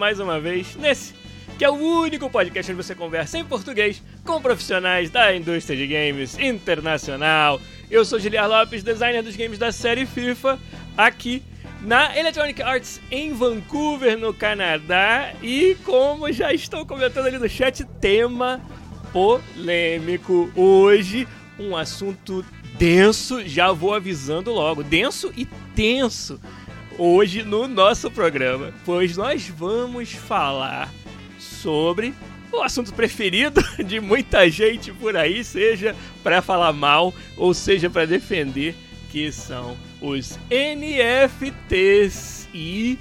Mais uma vez nesse que é o único podcast onde você conversa em português com profissionais da indústria de games internacional. Eu sou Giliar Lopes, designer dos games da série FIFA, aqui na Electronic Arts em Vancouver, no Canadá. E como já estou comentando ali no chat, tema polêmico hoje, um assunto denso, já vou avisando logo, denso e tenso hoje no nosso programa, pois nós vamos falar sobre o assunto preferido de muita gente por aí, seja para falar mal ou seja para defender, que são os NFTs e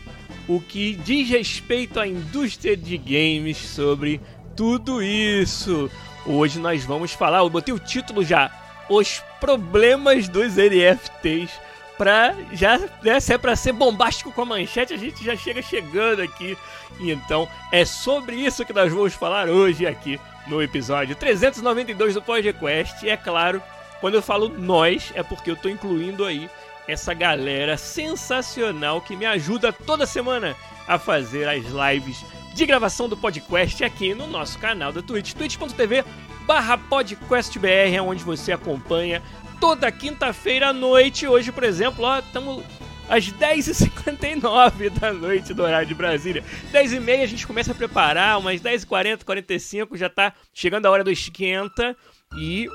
o que diz respeito à indústria de games sobre tudo isso. Hoje nós vamos falar, eu botei o título já, os problemas dos NFTs. Pra já, né, se é pra ser bombástico com a manchete, a gente já chega chegando aqui. Então é sobre isso que nós vamos falar hoje aqui no episódio 392 do podcast. E é claro, quando eu falo nós, é porque eu tô incluindo aí essa galera sensacional que me ajuda toda semana a fazer as lives de gravação do podcast aqui no nosso canal da Twitch, twitch.tv barra podcastbr, é onde você acompanha toda quinta-feira à noite. Hoje, por exemplo, ó, estamos às 10h59 da noite do horário de Brasília. 10h30 a gente começa a preparar, umas 10h40, 45 já tá chegando a hora do esquenta e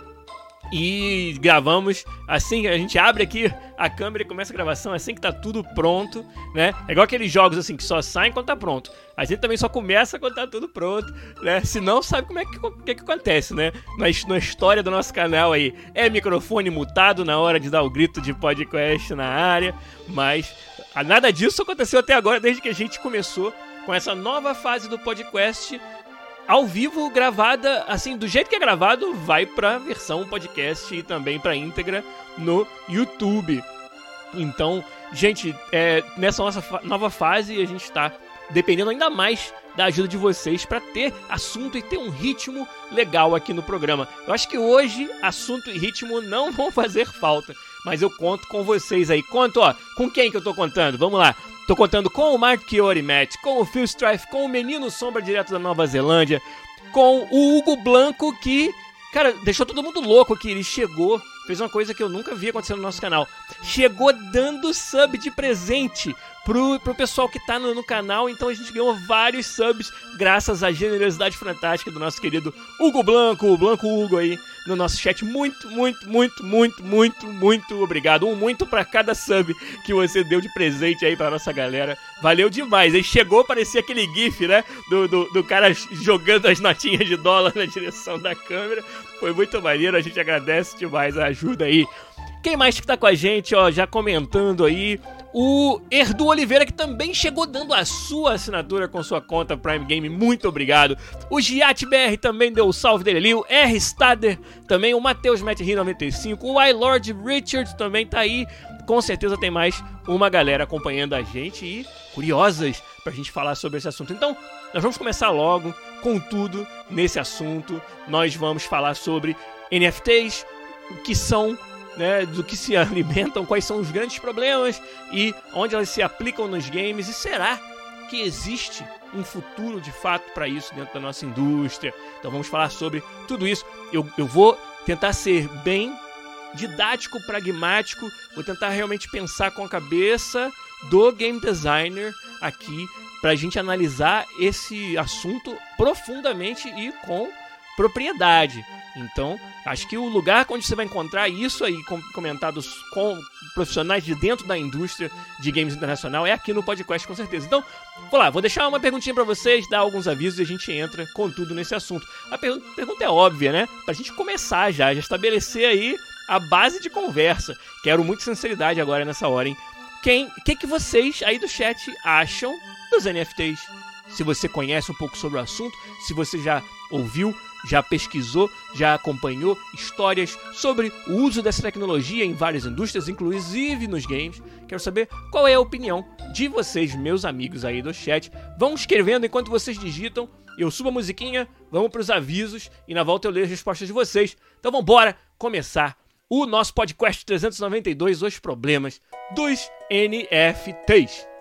e gravamos assim, a gente abre aqui a câmera e começa a gravação assim que tá tudo pronto, né? É igual aqueles jogos assim que só saem quando tá pronto. A gente também só começa quando tá tudo pronto, né? Se não, sabe como é que, que, que acontece, né? Na, na história do nosso canal aí, é microfone mutado na hora de dar o grito de podcast na área, mas nada disso aconteceu até agora, desde que a gente começou com essa nova fase do podcast ao vivo, gravada, assim, do jeito que é gravado, vai pra versão podcast e também pra íntegra no YouTube. Então, gente, é, nessa nossa nova fase, a gente tá dependendo ainda mais da ajuda de vocês para ter assunto e ter um ritmo legal aqui no programa. Eu acho que hoje assunto e ritmo não vão fazer falta, mas eu conto com vocês aí. Conto, ó, com quem que eu tô contando? Vamos lá. Tô contando com o Mark Chiori Matt, com o Phil Strife, com o Menino Sombra direto da Nova Zelândia, com o Hugo Blanco que, cara, deixou todo mundo louco que ele chegou, fez uma coisa que eu nunca vi acontecer no nosso canal. Chegou dando sub de presente pro, pro pessoal que tá no, no, canal. Então a gente ganhou vários subs graças à generosidade fantástica do nosso querido Hugo Blanco, o Blanco Hugo aí no nosso chat. Muito, muito, muito, muito, muito, muito obrigado. Um muito para cada sub que você deu de presente aí pra nossa galera. Valeu demais. Aí chegou, parecia aquele gif, né? Do, do, do cara jogando as notinhas de dólar na direção da câmera. Foi muito maneiro. A gente agradece demais a ajuda aí. Quem mais que tá com a gente, ó, já comentando aí? O Erdu Oliveira, que também chegou dando a sua assinatura com sua conta Prime Game, muito obrigado. O Giat BR também deu o salve dele ali. O R Stader também. O Matheus Matt 95. O iLord Richard também tá aí. Com certeza tem mais uma galera acompanhando a gente e curiosas pra gente falar sobre esse assunto. Então, nós vamos começar logo com tudo nesse assunto. Nós vamos falar sobre NFTs, o que são né, do que se alimentam, quais são os grandes problemas e onde elas se aplicam nos games. E será que existe um futuro de fato para isso dentro da nossa indústria? Então vamos falar sobre tudo isso. Eu, eu vou tentar ser bem didático, pragmático, vou tentar realmente pensar com a cabeça do game designer aqui para a gente analisar esse assunto profundamente e com propriedade. Então, acho que o lugar onde você vai encontrar isso aí comentado com profissionais de dentro da indústria de games internacional é aqui no podcast, com certeza. Então, vou lá, vou deixar uma perguntinha para vocês, dar alguns avisos e a gente entra com tudo nesse assunto. A per pergunta é óbvia, né? Pra gente começar já, já estabelecer aí a base de conversa. Quero muita sinceridade agora nessa hora, hein? Quem, que que vocês aí do chat acham dos NFTs? Se você conhece um pouco sobre o assunto, se você já ouviu, já pesquisou, já acompanhou histórias sobre o uso dessa tecnologia em várias indústrias, inclusive nos games. Quero saber qual é a opinião de vocês, meus amigos aí do chat. Vão escrevendo enquanto vocês digitam. Eu subo a musiquinha, vamos para os avisos e na volta eu leio as respostas de vocês. Então vamos embora começar o nosso podcast 392, os problemas dos NFTs.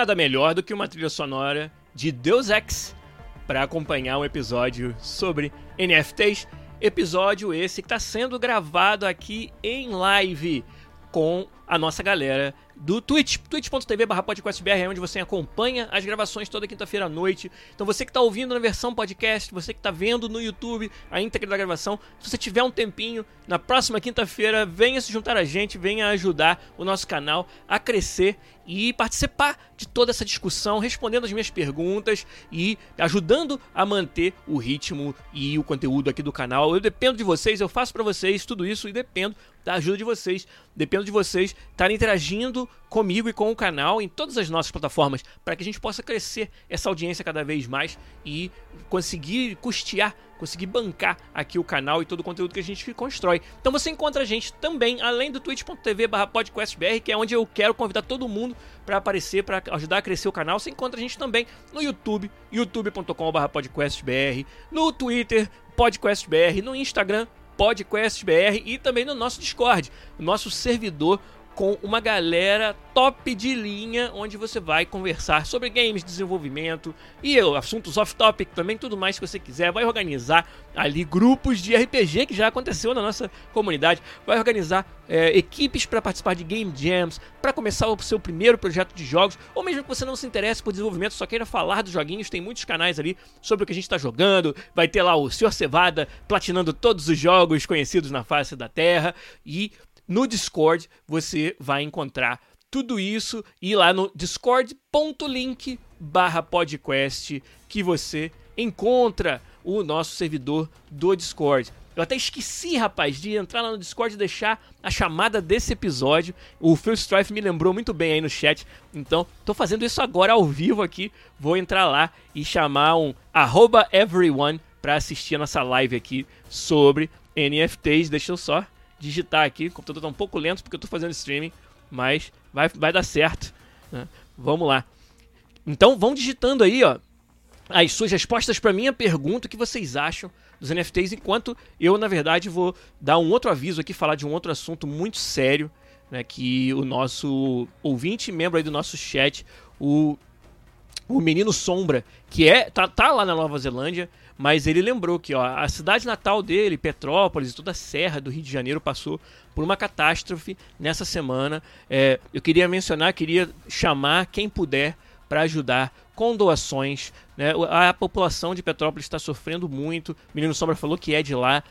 Nada melhor do que uma trilha sonora de Deus Ex para acompanhar um episódio sobre NFTs. Episódio esse que está sendo gravado aqui em live com a nossa galera do Twitch, twitch.tv barra podcastbr, é onde você acompanha as gravações toda quinta-feira à noite. Então você que está ouvindo na versão podcast, você que está vendo no YouTube a íntegra da gravação, se você tiver um tempinho, na próxima quinta-feira, venha se juntar a gente, venha ajudar o nosso canal a crescer e participar de toda essa discussão, respondendo as minhas perguntas e ajudando a manter o ritmo e o conteúdo aqui do canal. Eu dependo de vocês, eu faço para vocês tudo isso e dependo da ajuda de vocês, dependo de vocês estarem interagindo comigo e com o canal em todas as nossas plataformas para que a gente possa crescer essa audiência cada vez mais e conseguir custear, conseguir bancar aqui o canal e todo o conteúdo que a gente constrói. Então você encontra a gente também além do twitch.tv/podcastbr, que é onde eu quero convidar todo mundo para aparecer, para ajudar a crescer o canal. Você encontra a gente também no YouTube, youtube.com/podcastbr, no Twitter podcastbr, no Instagram podcastbr e também no nosso Discord, nosso servidor com uma galera top de linha, onde você vai conversar sobre games, desenvolvimento e assuntos off-topic também, tudo mais que você quiser. Vai organizar ali grupos de RPG que já aconteceu na nossa comunidade. Vai organizar é, equipes para participar de game jams, para começar o seu primeiro projeto de jogos, ou mesmo que você não se interesse por desenvolvimento, só queira falar dos joguinhos, tem muitos canais ali sobre o que a gente está jogando. Vai ter lá o Sr. Cevada platinando todos os jogos conhecidos na face da Terra e no Discord você vai encontrar tudo isso e lá no discord.link barra podcast que você encontra o nosso servidor do Discord. Eu até esqueci, rapaz, de entrar lá no Discord e deixar a chamada desse episódio. O Phil Strife me lembrou muito bem aí no chat. Então, tô fazendo isso agora ao vivo aqui. Vou entrar lá e chamar um everyone para assistir a nossa live aqui sobre NFTs. Deixa eu só digitar aqui. O computador tá um pouco lento porque eu tô fazendo streaming, mas vai, vai dar certo. Né? Vamos lá. Então vão digitando aí, ó, as suas respostas para minha pergunta, o que vocês acham dos NFTs, enquanto eu, na verdade, vou dar um outro aviso aqui, falar de um outro assunto muito sério, né, que o nosso ouvinte, membro aí do nosso chat, o, o Menino Sombra, que é tá, tá lá na Nova Zelândia, mas ele lembrou que ó, a cidade natal dele, Petrópolis toda a serra do Rio de Janeiro passou por uma catástrofe nessa semana. É, eu queria mencionar, queria chamar quem puder para ajudar com doações. Né? A população de Petrópolis está sofrendo muito. O Menino Sombra falou que é de lá.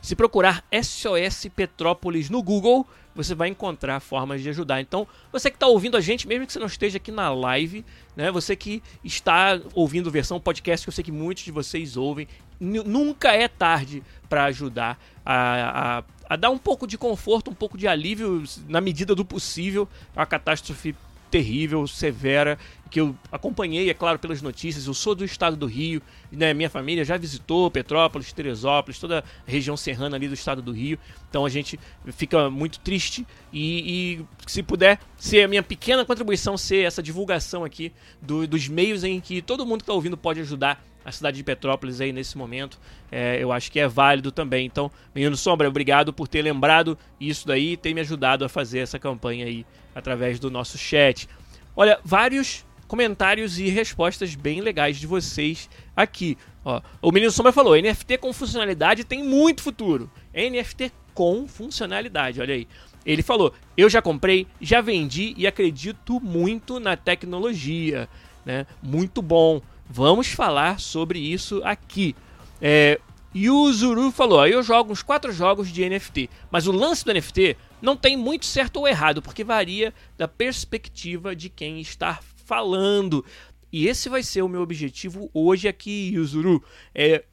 Se procurar SOS Petrópolis no Google, você vai encontrar formas de ajudar. Então, você que está ouvindo a gente, mesmo que você não esteja aqui na live, né? Você que está ouvindo versão podcast, que eu sei que muitos de vocês ouvem, nunca é tarde para ajudar a, a, a, dar um pouco de conforto, um pouco de alívio na medida do possível a catástrofe terrível, severa, que eu acompanhei, é claro, pelas notícias. Eu sou do estado do Rio, né? Minha família já visitou Petrópolis, Teresópolis, toda a região serrana ali do estado do Rio. Então a gente fica muito triste e, e se puder ser a minha pequena contribuição, ser essa divulgação aqui do, dos meios em que todo mundo que está ouvindo pode ajudar a cidade de Petrópolis aí nesse momento, é, eu acho que é válido também. Então, Menino Sombra, obrigado por ter lembrado isso daí e ter me ajudado a fazer essa campanha aí através do nosso chat. Olha, vários comentários e respostas bem legais de vocês aqui. Ó, o Menino Sombra falou: NFT com funcionalidade tem muito futuro. NFT com funcionalidade, olha aí. Ele falou: Eu já comprei, já vendi e acredito muito na tecnologia. Né? Muito bom. Vamos falar sobre isso aqui. É, e o Zuru falou: Eu jogo uns quatro jogos de NFT, mas o lance do NFT não tem muito certo ou errado, porque varia da perspectiva de quem está falando. E esse vai ser o meu objetivo hoje aqui, Yuzuru, é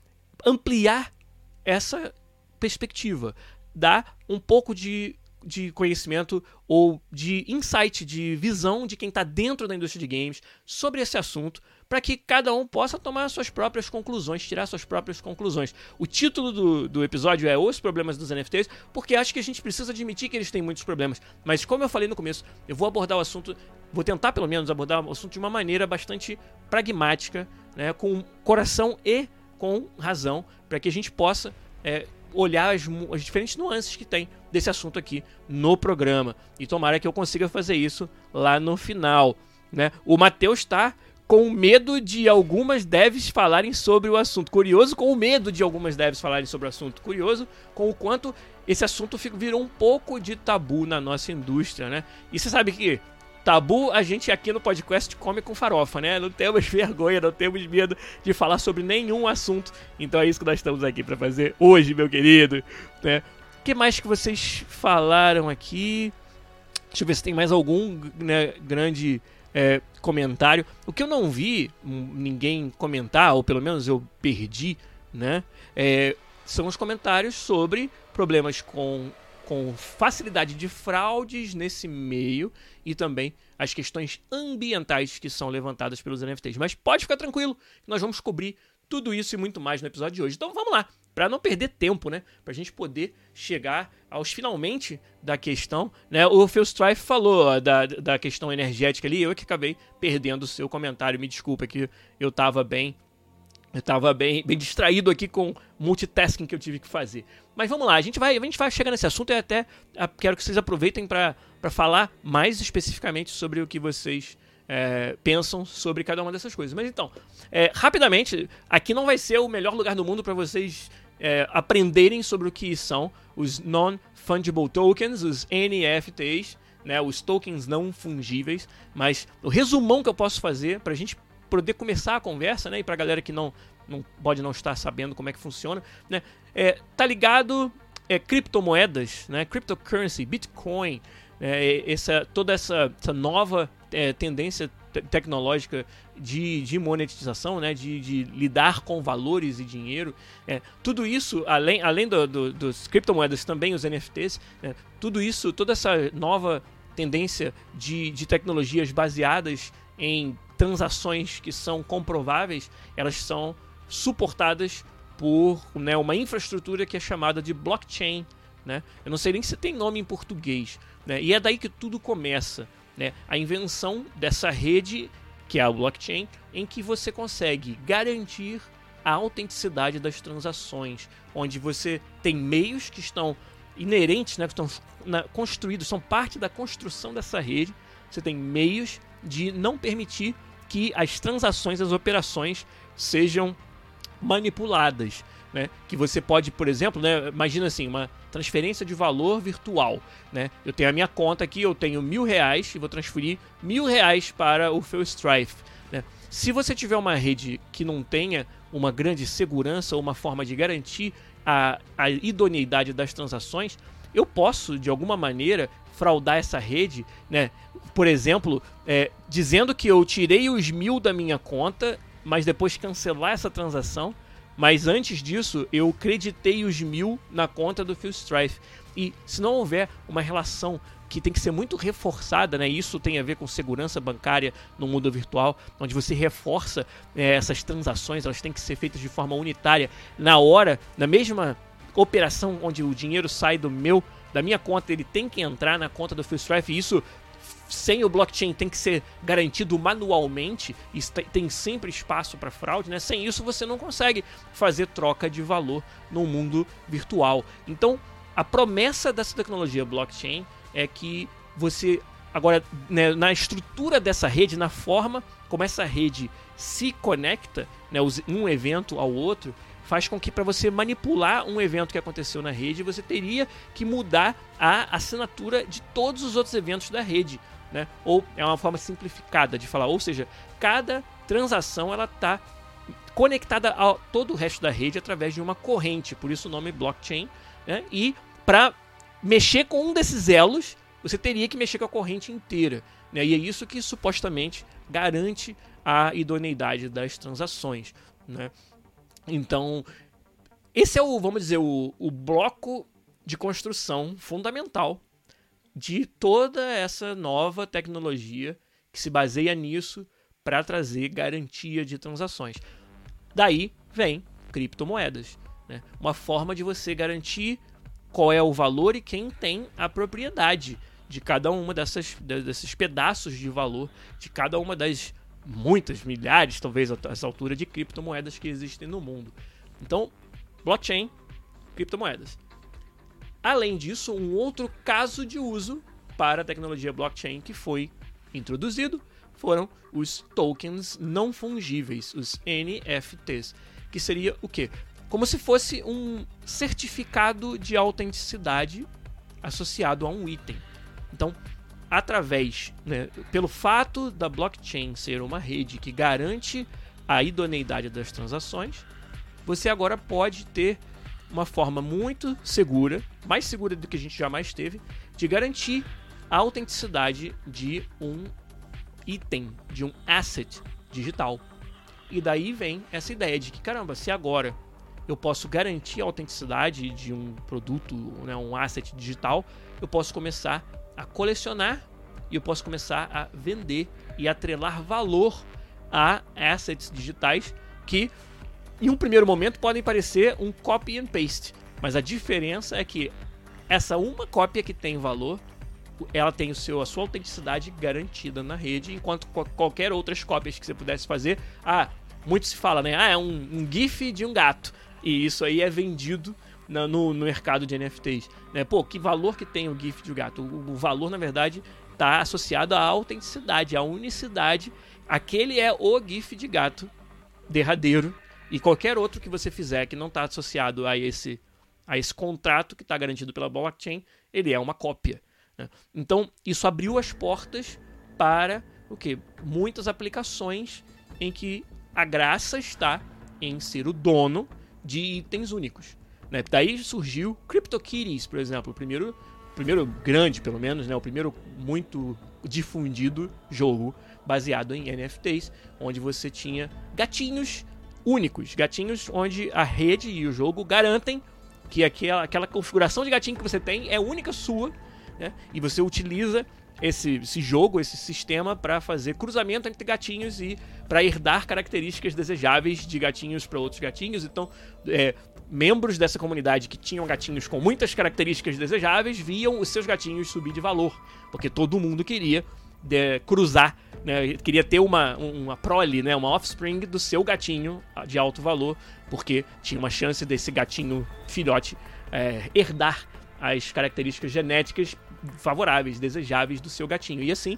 ampliar essa perspectiva, dar um pouco de de conhecimento ou de insight, de visão de quem está dentro da indústria de games sobre esse assunto, para que cada um possa tomar suas próprias conclusões, tirar suas próprias conclusões. O título do, do episódio é Os Problemas dos NFTs, porque acho que a gente precisa admitir que eles têm muitos problemas. Mas como eu falei no começo, eu vou abordar o assunto, vou tentar pelo menos abordar o assunto de uma maneira bastante pragmática, né, com coração e com razão, para que a gente possa é, olhar as, as, diferentes nuances que tem desse assunto aqui no programa. E tomara que eu consiga fazer isso lá no final. Né? O Matheus está com medo de algumas devs falarem sobre o assunto. Curioso com o medo de algumas devs falarem sobre o assunto. Curioso com o quanto esse assunto virou um pouco de tabu na nossa indústria, né? E você sabe que tabu a gente aqui no podcast come com farofa, né? Não temos vergonha, não temos medo de falar sobre nenhum assunto. Então é isso que nós estamos aqui para fazer hoje, meu querido. Né? O que mais que vocês falaram aqui? Deixa eu ver se tem mais algum né, grande é, comentário. O que eu não vi ninguém comentar, ou pelo menos eu perdi, né? É, são os comentários sobre problemas com com facilidade de fraudes nesse meio e também as questões ambientais que são levantadas pelos NFTs. Mas pode ficar tranquilo, nós vamos cobrir tudo isso e muito mais no episódio de hoje. Então vamos lá, para não perder tempo, né? Para a gente poder chegar aos finalmente da questão, né? O Phil Strife falou da, da questão energética ali, eu que acabei perdendo o seu comentário. Me desculpa que eu estava bem eu tava bem, bem distraído aqui com multitasking que eu tive que fazer. Mas vamos lá, a gente vai, a gente vai chegar nesse assunto e até quero que vocês aproveitem para falar mais especificamente sobre o que vocês é, pensam sobre cada uma dessas coisas. Mas então, é, rapidamente, aqui não vai ser o melhor lugar do mundo para vocês é, aprenderem sobre o que são os Non-Fungible Tokens, os NFTs, né, os tokens não fungíveis. Mas o resumão que eu posso fazer para a gente poder começar a conversa, né? E pra galera que não, não pode não estar sabendo como é que funciona, né? É, tá ligado é, criptomoedas, né? Cryptocurrency, Bitcoin, é, essa, toda essa, essa nova é, tendência te tecnológica de, de monetização, né? De, de, lidar com valores e dinheiro. É, tudo isso, além, além do, do, dos criptomoedas, também os NFTs, é, tudo isso, toda essa nova tendência de, de tecnologias baseadas em transações que são comprováveis, elas são suportadas por né, uma infraestrutura que é chamada de blockchain. Né? Eu não sei nem se tem nome em português. Né? E é daí que tudo começa. Né? A invenção dessa rede, que é a blockchain, em que você consegue garantir a autenticidade das transações, onde você tem meios que estão inerentes, né, que estão na, construídos, são parte da construção dessa rede. Você tem meios de não permitir que as transações, as operações sejam manipuladas. Né? Que você pode, por exemplo, né, imagina assim, uma transferência de valor virtual. Né? Eu tenho a minha conta aqui, eu tenho mil reais e vou transferir mil reais para o Phil Strife. Né? Se você tiver uma rede que não tenha uma grande segurança ou uma forma de garantir a, a idoneidade das transações, eu posso, de alguma maneira, fraudar essa rede, né? Por exemplo, é, dizendo que eu tirei os mil da minha conta, mas depois cancelar essa transação. Mas antes disso, eu creditei os mil na conta do Phil Strife. E se não houver uma relação que tem que ser muito reforçada, né? Isso tem a ver com segurança bancária no mundo virtual, onde você reforça é, essas transações, elas têm que ser feitas de forma unitária na hora, na mesma operação onde o dinheiro sai do meu da minha conta, ele tem que entrar na conta do Phil Strife isso sem o blockchain tem que ser garantido manualmente tem sempre espaço para fraude, né? Sem isso você não consegue fazer troca de valor no mundo virtual. Então, a promessa dessa tecnologia blockchain é que você agora né, na estrutura dessa rede, na forma como essa rede se conecta, né, um evento ao outro, faz com que para você manipular um evento que aconteceu na rede, você teria que mudar a assinatura de todos os outros eventos da rede né? Ou é uma forma simplificada de falar, ou seja, cada transação ela está conectada a todo o resto da rede através de uma corrente, por isso o nome blockchain, né? E para mexer com um desses elos, você teria que mexer com a corrente inteira, né? E é isso que supostamente garante a idoneidade das transações, né? Então, esse é o, vamos dizer, o, o bloco de construção fundamental de toda essa nova tecnologia que se baseia nisso para trazer garantia de transações. Daí vem criptomoedas, né? uma forma de você garantir qual é o valor e quem tem a propriedade de cada uma dessas desses pedaços de valor de cada uma das muitas milhares, talvez a essa altura de criptomoedas que existem no mundo. Então, blockchain, criptomoedas. Além disso, um outro caso de uso para a tecnologia blockchain que foi introduzido foram os tokens não fungíveis, os NFTs, que seria o quê? Como se fosse um certificado de autenticidade associado a um item. Então, através, né, pelo fato da blockchain ser uma rede que garante a idoneidade das transações, você agora pode ter uma forma muito segura, mais segura do que a gente jamais teve, de garantir a autenticidade de um item, de um asset digital. E daí vem essa ideia de que, caramba, se agora eu posso garantir a autenticidade de um produto, né, um asset digital, eu posso começar a colecionar e eu posso começar a vender e atrelar valor a assets digitais que em um primeiro momento podem parecer um copy and paste, mas a diferença é que essa uma cópia que tem valor, ela tem o seu, a sua autenticidade garantida na rede, enquanto qualquer outras cópias que você pudesse fazer, ah, muito se fala, né? Ah, é um, um GIF de um gato. E isso aí é vendido na, no, no, mercado de NFTs. Né? Pô, que valor que tem o GIF de um gato? O, o valor, na verdade, está associado à autenticidade, à unicidade. Aquele é o GIF de gato derradeiro e qualquer outro que você fizer que não está associado a esse, a esse contrato que está garantido pela blockchain, ele é uma cópia. Né? Então, isso abriu as portas para o que? Muitas aplicações em que a graça está em ser o dono de itens únicos. Né? Daí surgiu CryptoKitties, por exemplo, o primeiro, primeiro grande, pelo menos, né? o primeiro muito difundido jogo baseado em NFTs, onde você tinha gatinhos únicos, gatinhos onde a rede e o jogo garantem que aquela, aquela configuração de gatinho que você tem é única sua, né? E você utiliza esse, esse jogo, esse sistema para fazer cruzamento entre gatinhos e para herdar características desejáveis de gatinhos para outros gatinhos. Então, é, membros dessa comunidade que tinham gatinhos com muitas características desejáveis viam os seus gatinhos subir de valor, porque todo mundo queria de, cruzar né, queria ter uma, uma prole, né, uma offspring do seu gatinho de alto valor, porque tinha uma chance desse gatinho filhote é, herdar as características genéticas favoráveis, desejáveis do seu gatinho. E assim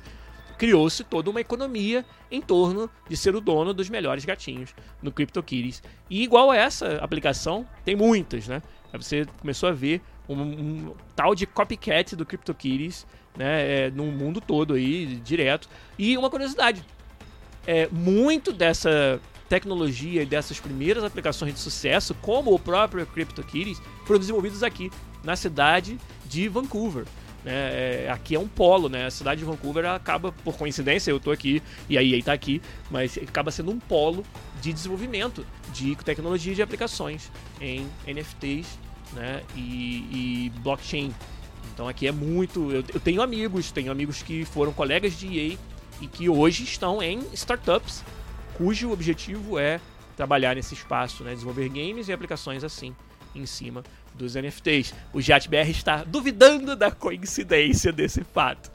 criou-se toda uma economia em torno de ser o dono dos melhores gatinhos no CryptoKitties. E igual a essa aplicação, tem muitas, né? Você começou a ver um, um tal de copycat do CryptoKitties né, é, no mundo todo aí, direto. E uma curiosidade, é, muito dessa tecnologia e dessas primeiras aplicações de sucesso, como o próprio CryptoKitties, foram desenvolvidos aqui na cidade de Vancouver. Né? É, aqui é um polo, né? A cidade de Vancouver acaba, por coincidência, eu estou aqui e a EA está aqui, mas acaba sendo um polo de desenvolvimento de tecnologia de aplicações em NFTs né? e, e blockchain. Então aqui é muito. Eu, eu tenho amigos, tenho amigos que foram colegas de EA e que hoje estão em startups cujo objetivo é trabalhar nesse espaço, né? desenvolver games e aplicações assim em cima dos NFTs. O JatBR está duvidando da coincidência desse fato,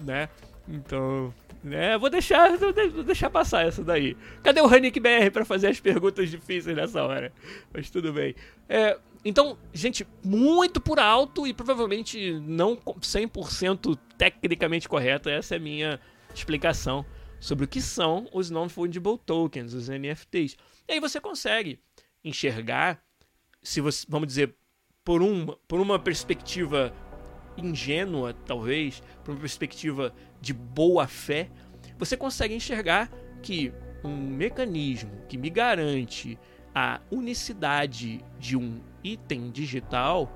né? Então, né, vou deixar, vou deixar passar essa daí. Cadê o Hanik BR para fazer as perguntas difíceis nessa hora? Mas tudo bem. É, então, gente, muito por alto e provavelmente não 100% tecnicamente correto. Essa é a minha explicação sobre o que são os non-fungible tokens, os NFTs. E aí você consegue enxergar, se você, vamos dizer, por uma, por uma perspectiva ingênua, talvez, por uma perspectiva de boa fé, você consegue enxergar que um mecanismo que me garante a unicidade de um item digital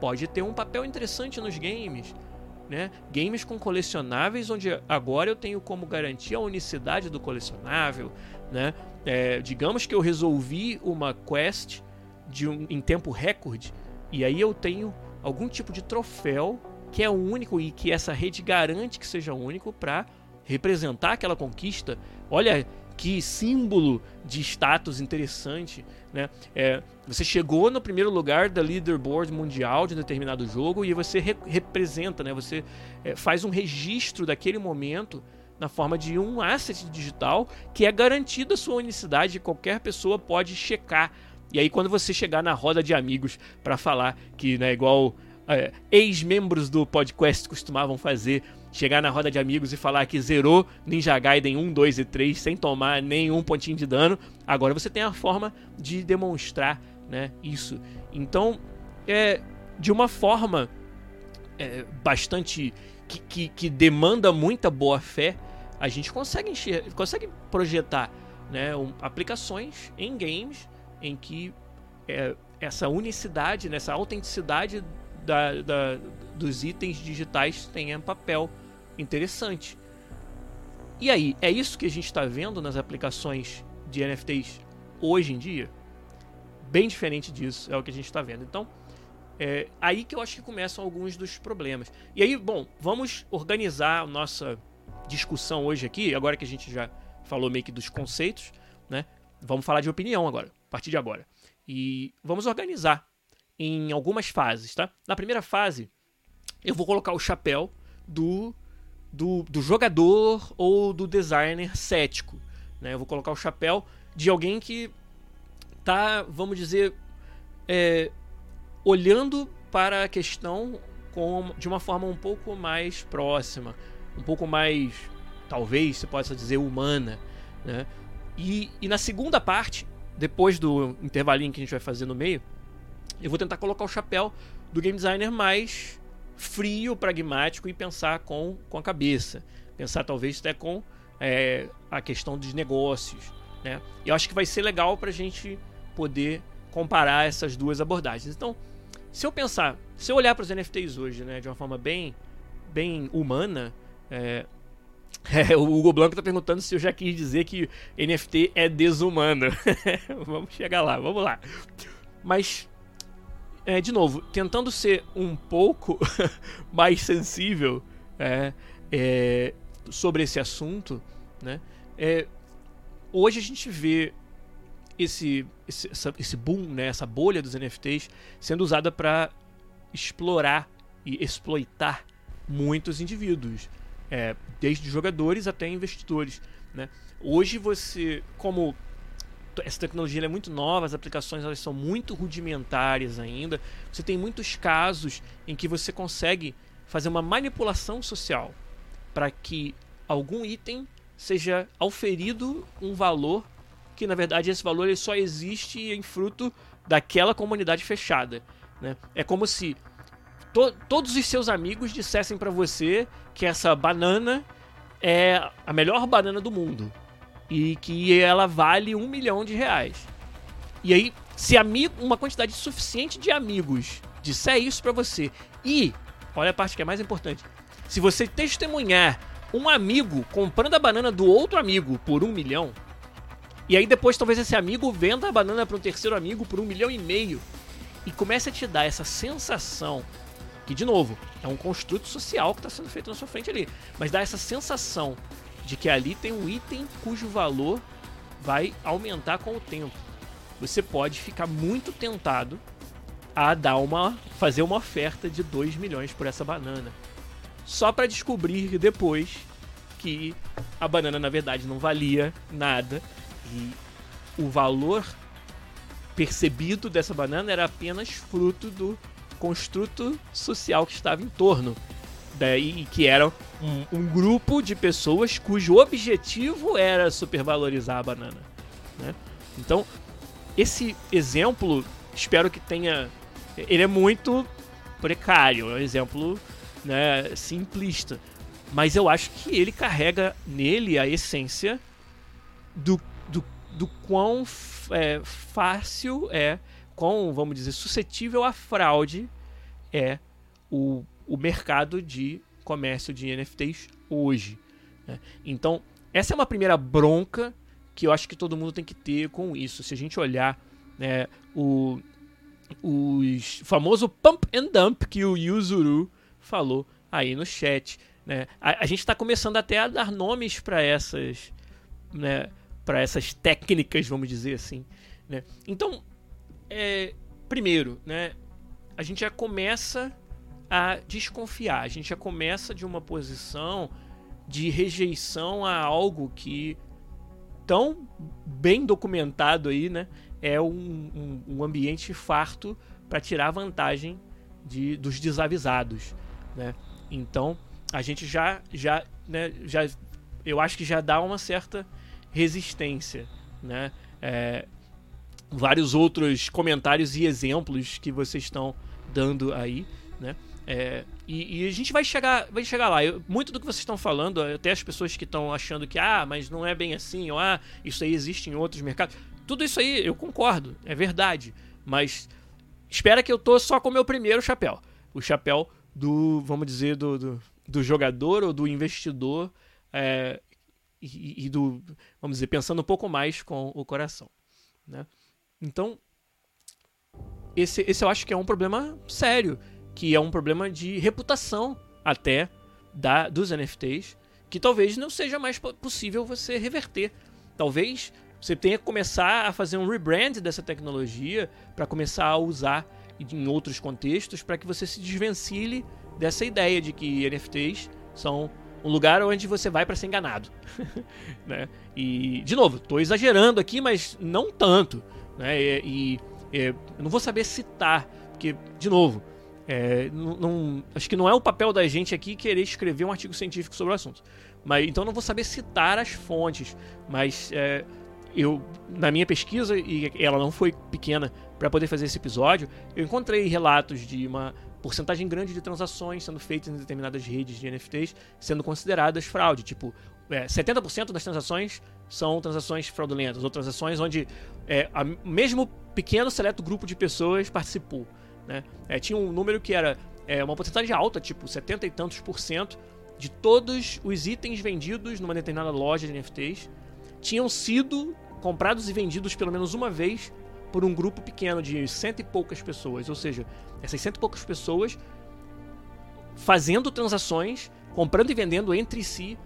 pode ter um papel interessante nos games. Né? Games com colecionáveis, onde agora eu tenho como garantir a unicidade do colecionável. Né? É, digamos que eu resolvi uma quest de um, em tempo recorde, e aí eu tenho algum tipo de troféu que é único e que essa rede garante que seja único para representar aquela conquista. Olha que símbolo de status interessante, né? É, você chegou no primeiro lugar da leaderboard mundial de determinado jogo e você re representa, né? Você é, faz um registro daquele momento na forma de um asset digital que é garantida a sua unicidade, qualquer pessoa pode checar. E aí quando você chegar na roda de amigos para falar que, né, igual é, ex-membros do podcast costumavam fazer, chegar na roda de amigos e falar que zerou Ninja Gaiden 1, 2 e 3 sem tomar nenhum pontinho de dano. Agora você tem a forma de demonstrar né, isso. Então, é, de uma forma é, bastante. Que, que, que, demanda muita boa fé, a gente consegue, enxergar, consegue projetar né, um, aplicações em games em que é, essa unicidade, né, essa autenticidade da, da, dos itens digitais tenha papel interessante. E aí, é isso que a gente está vendo nas aplicações de NFTs hoje em dia? Bem diferente disso, é o que a gente está vendo. Então, é aí que eu acho que começam alguns dos problemas. E aí, bom, vamos organizar a nossa discussão hoje aqui, agora que a gente já falou meio que dos conceitos, né? Vamos falar de opinião agora, a partir de agora. E vamos organizar em algumas fases, tá? Na primeira fase, eu vou colocar o chapéu do, do, do jogador ou do designer cético. Né? Eu vou colocar o chapéu de alguém que tá, vamos dizer, é, olhando para a questão com, de uma forma um pouco mais próxima, um pouco mais, talvez se possa dizer, humana. Né? E, e na segunda parte, depois do intervalinho que a gente vai fazer no meio, eu vou tentar colocar o chapéu do game designer mais frio, pragmático e pensar com, com a cabeça. Pensar talvez até com é, a questão dos negócios. Né? E eu acho que vai ser legal para a gente poder comparar essas duas abordagens. Então, se eu pensar, se eu olhar para os NFTs hoje né, de uma forma bem, bem humana, é, é, o Hugo Blanco está perguntando se eu já quis dizer que NFT é desumano. vamos chegar lá, vamos lá. Mas é, de novo, tentando ser um pouco mais sensível é, é, sobre esse assunto, né? É, hoje a gente vê esse, esse, essa, esse boom, né, essa bolha dos NFTs sendo usada para explorar e exploitar muitos indivíduos, é, desde jogadores até investidores. Né? Hoje você, como essa tecnologia é muito nova, as aplicações elas são muito rudimentares ainda. Você tem muitos casos em que você consegue fazer uma manipulação social para que algum item seja auferido um valor que na verdade esse valor ele só existe em fruto daquela comunidade fechada. Né? É como se to todos os seus amigos dissessem para você que essa banana é a melhor banana do mundo e que ela vale um milhão de reais. E aí, se amigo, uma quantidade suficiente de amigos disser isso para você e, olha a parte que é mais importante, se você testemunhar um amigo comprando a banana do outro amigo por um milhão, e aí depois talvez esse amigo venda a banana para um terceiro amigo por um milhão e meio, e comece a te dar essa sensação que, de novo, é um construto social que está sendo feito na sua frente ali, mas dá essa sensação de que ali tem um item cujo valor vai aumentar com o tempo. Você pode ficar muito tentado a dar uma fazer uma oferta de 2 milhões por essa banana. Só para descobrir depois que a banana na verdade não valia nada e o valor percebido dessa banana era apenas fruto do construto social que estava em torno daí que era um, um, grupo de pessoas cujo objetivo era supervalorizar a banana. Né? Então, esse exemplo, espero que tenha. Ele é muito precário, é um exemplo né, simplista. Mas eu acho que ele carrega nele a essência do, do, do quão é, fácil é, quão, vamos dizer, suscetível à fraude é o o mercado de comércio de NFTs hoje. Né? Então, essa é uma primeira bronca que eu acho que todo mundo tem que ter com isso. Se a gente olhar né, o os famoso pump and dump que o Yuzuru falou aí no chat. Né? A, a gente está começando até a dar nomes para essas, né, para essas técnicas, vamos dizer assim. Né? Então, é, primeiro, né, a gente já começa a desconfiar. A gente já começa de uma posição de rejeição a algo que tão bem documentado aí, né? É um, um, um ambiente farto para tirar vantagem de, dos desavisados, né? Então a gente já já né, já eu acho que já dá uma certa resistência, né? É, vários outros comentários e exemplos que vocês estão dando aí? É, e, e, a gente vai chegar, vai chegar lá. Eu, muito do que vocês estão falando, até as pessoas que estão achando que, ah, mas não é bem assim, ou ah, isso aí existe em outros mercados. Tudo isso aí eu concordo, é verdade. Mas espera que eu tô só com o meu primeiro chapéu. O chapéu do, vamos dizer, do, do, do jogador ou do investidor. É, e, e, do, vamos dizer, pensando um pouco mais com o coração. Né? Então, esse, esse eu acho que é um problema sério que é um problema de reputação até da dos NFTs, que talvez não seja mais possível você reverter. Talvez você tenha que começar a fazer um rebrand dessa tecnologia para começar a usar em outros contextos para que você se desvencilhe dessa ideia de que NFTs são um lugar onde você vai para ser enganado. né? E, de novo, estou exagerando aqui, mas não tanto. Né? E, e, e eu não vou saber citar, porque, de novo, é, não, não, acho que não é o papel da gente aqui querer escrever um artigo científico sobre o assunto. Mas, então não vou saber citar as fontes, mas é, eu, na minha pesquisa, e ela não foi pequena para poder fazer esse episódio, eu encontrei relatos de uma porcentagem grande de transações sendo feitas em determinadas redes de NFTs sendo consideradas fraude. Tipo, é, 70% das transações são transações fraudulentas, ou transações onde é, a, mesmo pequeno seleto grupo de pessoas participou. Né? É, tinha um número que era é, uma porcentagem alta, tipo 70 e tantos por cento, de todos os itens vendidos numa determinada loja de NFTs tinham sido comprados e vendidos pelo menos uma vez por um grupo pequeno de cento e poucas pessoas. Ou seja, essas cento e poucas pessoas fazendo transações, comprando e vendendo entre si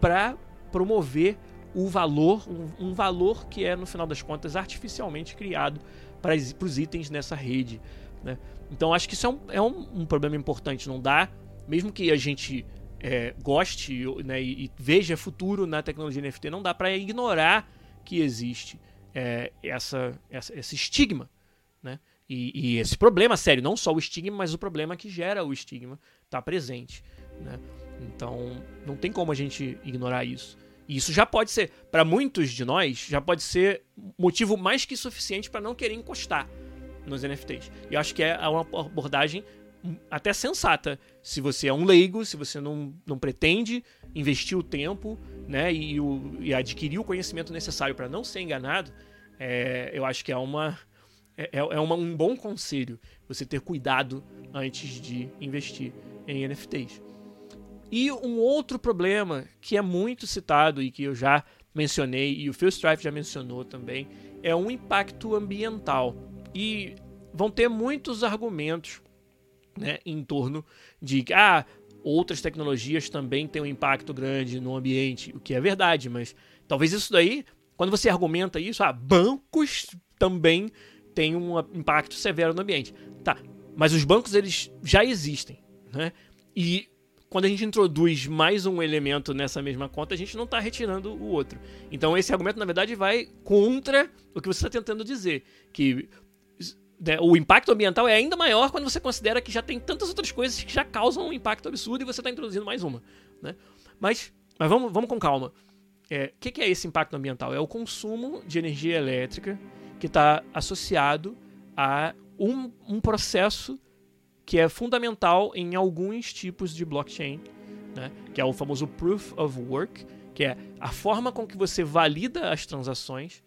para promover o valor, um, um, valor que é, no final das contas, artificialmente criado para os itens nessa rede. Né? Então acho que isso é, um, é um, um, problema importante. Não dá, mesmo que a gente é, goste né, e, e, veja futuro na tecnologia NFT, não dá para ignorar que existe é, essa, essa, esse estigma. Né? E, e, esse problema sério, não só o estigma, mas o problema que gera o estigma está presente. Né? Então não tem como a gente ignorar isso. E isso já pode ser, para muitos de nós, já pode ser motivo mais que suficiente para não querer encostar nos NFTs. E acho que é uma abordagem até sensata. Se você é um leigo, se você não, não pretende investir o tempo né, e, e adquirir o conhecimento necessário para não ser enganado, é, eu acho que é uma. É, é, é uma, um bom conselho você ter cuidado antes de investir em NFTs. E um outro problema que é muito citado e que eu já mencionei, e o Phil Strife já mencionou também, é um impacto ambiental. E vão ter muitos argumentos né, em torno de que ah, outras tecnologias também têm um impacto grande no ambiente, o que é verdade, mas talvez isso daí, quando você argumenta isso, ah, bancos também têm um impacto severo no ambiente. Tá, mas os bancos eles já existem, né? E quando a gente introduz mais um elemento nessa mesma conta, a gente não está retirando o outro. Então esse argumento, na verdade, vai contra o que você está tentando dizer. Que o impacto ambiental é ainda maior quando você considera que já tem tantas outras coisas que já causam um impacto absurdo e você está introduzindo mais uma. Né? Mas, mas vamos, vamos com calma. O é, que, que é esse impacto ambiental? É o consumo de energia elétrica que está associado a um, um processo que é fundamental em alguns tipos de blockchain, né? que é o famoso Proof of Work, que é a forma com que você valida as transações,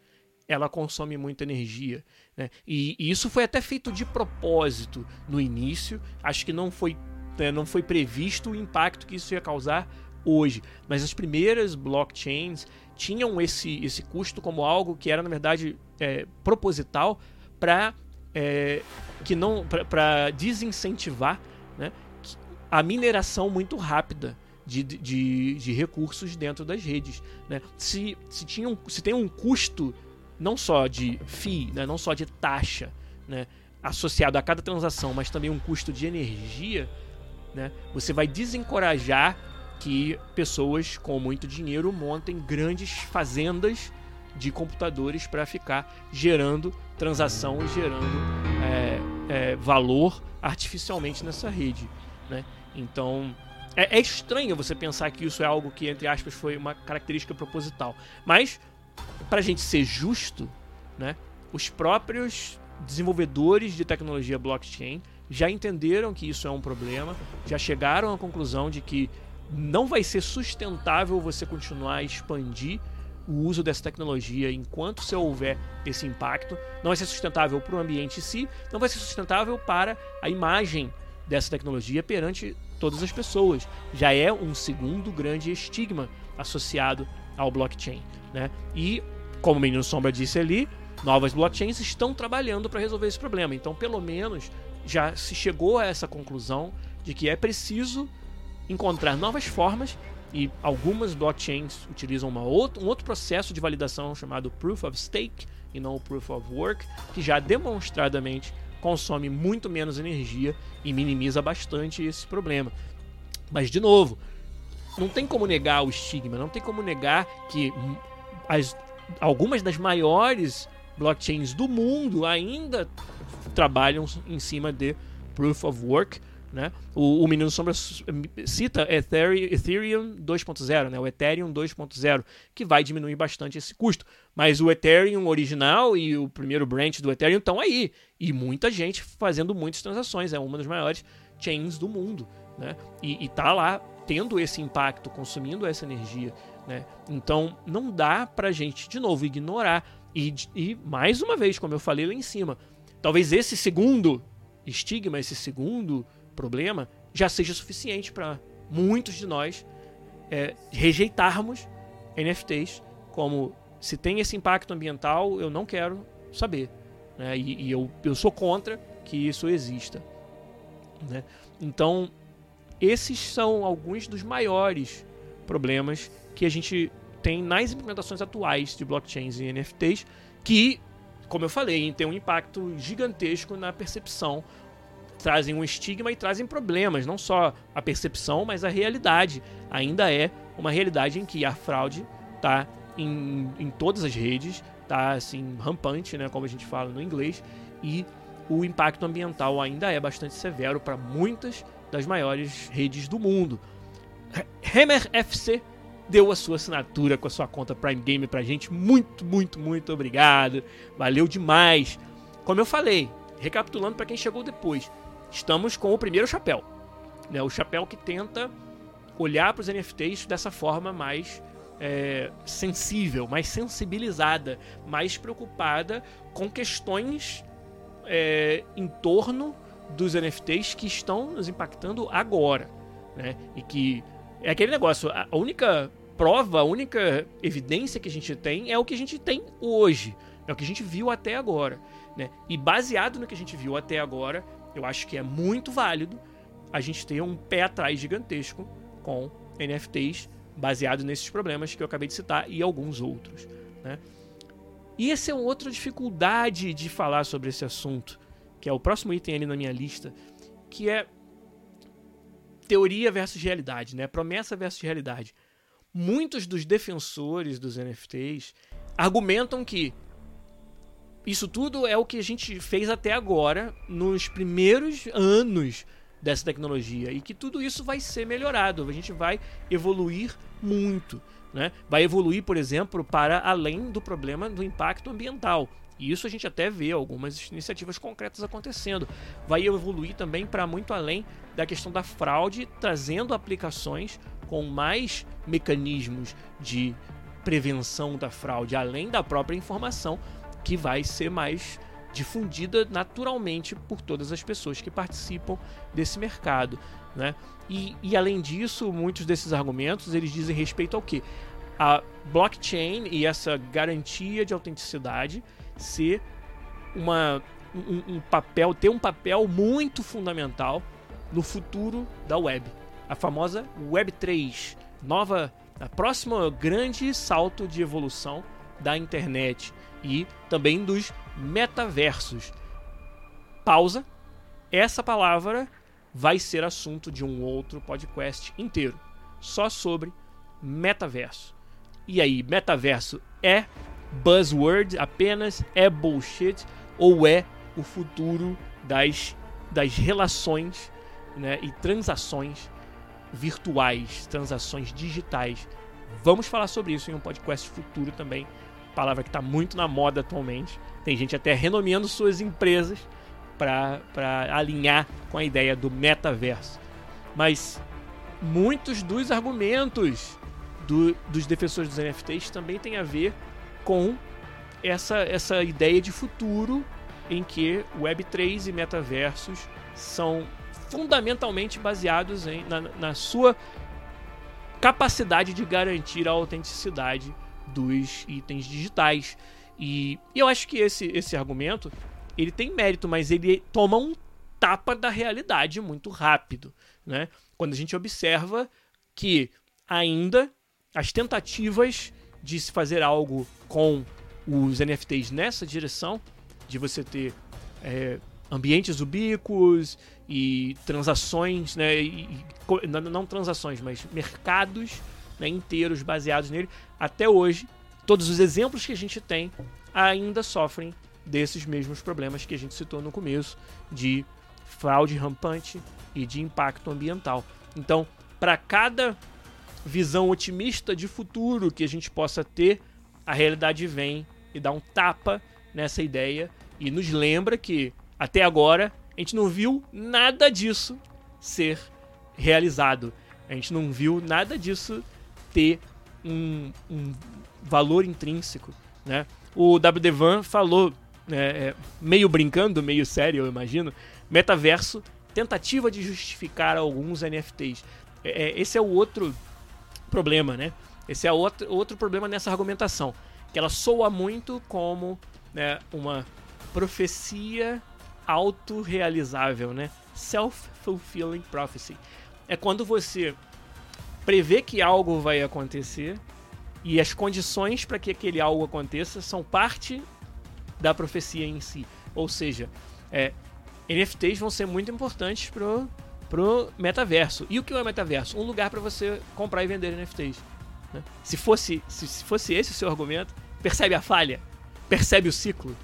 ela consome muita energia. Né? E, e, isso foi até feito de propósito no início, acho que não foi, né, não foi previsto o impacto que isso ia causar hoje, mas as primeiras blockchains tinham esse, esse custo como algo que era, na verdade, é, proposital para é, que não para desincentivar né, a mineração muito rápida de, de, de, recursos dentro das redes. Né? Se, se, tinha um, se tem um custo não só de FII, né, não só de taxa né, associado a cada transação, mas também um custo de energia, né, você vai desencorajar que pessoas com muito dinheiro montem grandes fazendas de computadores para ficar gerando transação e gerando é, é, valor artificialmente nessa rede. Né? Então é, é, estranho você pensar que isso é algo que, entre aspas, foi uma característica proposital. Mas, para a gente ser justo, né, os próprios desenvolvedores de tecnologia blockchain já entenderam que isso é um problema, já chegaram à conclusão de que não vai ser sustentável você continuar a expandir o uso dessa tecnologia enquanto se houver esse impacto. Não vai ser sustentável para o ambiente em si, não vai ser sustentável para a imagem dessa tecnologia perante todas as pessoas. Já é um segundo grande estigma associado ao blockchain. Né? E, como o Menino Sombra disse ali, novas blockchains estão trabalhando para resolver esse problema. Então, pelo menos, já se chegou a essa conclusão de que é preciso encontrar novas formas e algumas blockchains utilizam uma outro, um outro processo de validação chamado Proof of Stake e não o Proof of Work, que já demonstradamente consome muito menos energia e minimiza bastante esse problema. Mas, de novo, não tem como negar o estigma, não tem como negar que as, algumas das maiores blockchains do mundo ainda trabalham em cima de Proof of Work né? O, o Menino Sombra cita Ethereum 2.0, né? o Ethereum 2.0, que vai diminuir bastante esse custo. Mas o Ethereum original e o primeiro branch do Ethereum estão aí. E muita gente fazendo muitas transações. É uma das maiores chains do mundo. Né? E, está lá tendo esse impacto, consumindo essa energia. Né? Então não dá para gente, de novo, ignorar. E, e mais uma vez, como eu falei lá em cima, talvez esse segundo estigma, esse segundo problema já seja suficiente para muitos de nós é, rejeitarmos NFTs como se tem esse impacto ambiental, eu não quero saber. Né? E, e eu, eu sou contra que isso exista. Né? Então, esses são alguns dos maiores problemas que a gente tem nas implementações atuais de blockchains e NFTs, que, como eu falei, tem um impacto gigantesco na percepção trazem um estigma e trazem problemas, não só a percepção, mas a realidade. Ainda é uma realidade em que a fraude está em, em todas as redes, está assim rampante, né, como a gente fala no inglês, e o impacto ambiental ainda é bastante severo para muitas das maiores redes do mundo. Hammer FC deu a sua assinatura com a sua conta Prime Game pra gente. Muito, muito, muito obrigado. Valeu demais. Como eu falei, recapitulando para quem chegou depois, estamos com o primeiro chapéu. Né? O chapéu que tenta olhar para os NFTs dessa forma mais é, sensível, mais sensibilizada, mais preocupada com questões é, em torno dos NFTs que estão nos impactando agora. Né? E que é aquele negócio, a única prova, a única evidência que a gente tem é o que a gente tem hoje, é o que a gente viu até agora. Né? E baseado no que a gente viu até agora, eu acho que é muito válido a gente ter um pé atrás gigantesco com NFTs baseado nesses problemas que eu acabei de citar e alguns outros. Né? E essa é outra dificuldade de falar sobre esse assunto, que é o próximo item ali na minha lista, que é teoria versus realidade, né? Promessa versus realidade. Muitos dos defensores dos NFTs argumentam que isso tudo é o que a gente fez até agora, nos primeiros anos dessa tecnologia, e que tudo isso vai ser melhorado, a gente vai evoluir muito. Né? Vai evoluir, por exemplo, para além do problema do impacto ambiental. E isso a gente até vê algumas iniciativas concretas acontecendo. Vai evoluir também para muito além da questão da fraude, trazendo aplicações com mais mecanismos de prevenção da fraude, além da própria informação que vai ser mais difundida naturalmente por todas as pessoas que participam desse mercado, né? E, e além disso, muitos desses argumentos eles dizem respeito ao que a blockchain e essa garantia de autenticidade ser uma um, um, papel, ter um papel muito fundamental no futuro da web. A famosa Web 3, nova, a próxima grande salto de evolução da internet e também dos metaversos. Pausa. Essa palavra vai ser assunto de um outro podcast inteiro, só sobre metaverso. E aí, metaverso é buzzword apenas? É bullshit? Ou é o futuro das, das relações né, e transações virtuais, transações digitais? Vamos falar sobre isso em um podcast futuro também. Palavra que está muito na moda atualmente. Tem gente até renomeando suas empresas para alinhar com a ideia do metaverso. Mas muitos dos argumentos do, dos defensores dos NFTs também têm a ver com essa, essa ideia de futuro em que Web3 e metaversos são fundamentalmente baseados em, na, na sua capacidade de garantir a autenticidade dos itens digitais. E, e eu acho que esse, esse argumento ele tem mérito, mas ele toma um tapa da realidade muito rápido, né? Quando a gente observa que ainda as tentativas de se fazer algo com os NFTs nessa direção, de você ter é, ambientes ubíquos e transações, né, e, não, transações, mas mercados né, inteiros baseados nele, até hoje, todos os exemplos que a gente tem ainda sofrem desses mesmos problemas que a gente citou no começo, de fraude rampante e de impacto ambiental. Então, para cada visão otimista de futuro que a gente possa ter, a realidade vem e dá um tapa nessa ideia e nos lembra que até agora a gente não viu nada disso ser realizado. A gente não viu nada disso ter um, um valor intrínseco. Né? O W. Van falou é, meio brincando, meio sério, eu imagino, metaverso, tentativa de justificar alguns NFTs. É, é, esse é o outro problema, né? Esse é outro, outro problema nessa argumentação, que ela soa muito como né, uma profecia autorrealizável, né? Self-fulfilling prophecy. É quando você prevê que algo vai acontecer e as condições para que aquele algo aconteça são parte da profecia em si. Ou seja, é, NFTs vão ser muito importantes pro, pro metaverso. E o que é o metaverso? Um lugar para você comprar e vender NFTs. Né? Se, fosse, se, se, fosse esse o seu argumento, percebe a falha? Percebe o ciclo?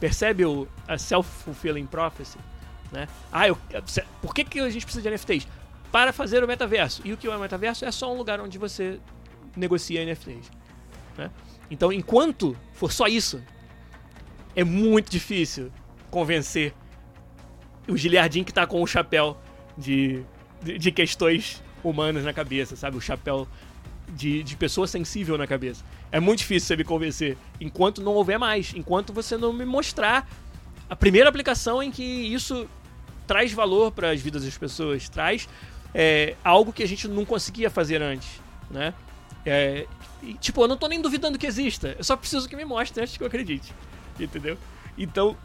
Percebe o, a self-fulfilling prophecy? Né? Ah, eu, por que, que a gente precisa de NFTs? Para fazer o metaverso. E o que é o metaverso? É só um lugar onde você negocia NFTs. Né? Então, enquanto for só isso, é muito difícil convencer o Giliardin que tá com o chapéu de, de, de questões humanas na cabeça, sabe? O chapéu de, de pessoa sensível na cabeça. É muito difícil você me convencer enquanto não houver mais, enquanto você não me mostrar a primeira aplicação em que isso traz valor para as vidas das pessoas, traz é, algo que a gente não conseguia fazer antes, né? É, e, tipo, eu não tô nem duvidando que exista, eu só preciso que me mostre antes que eu acredite. Entendeu? Então,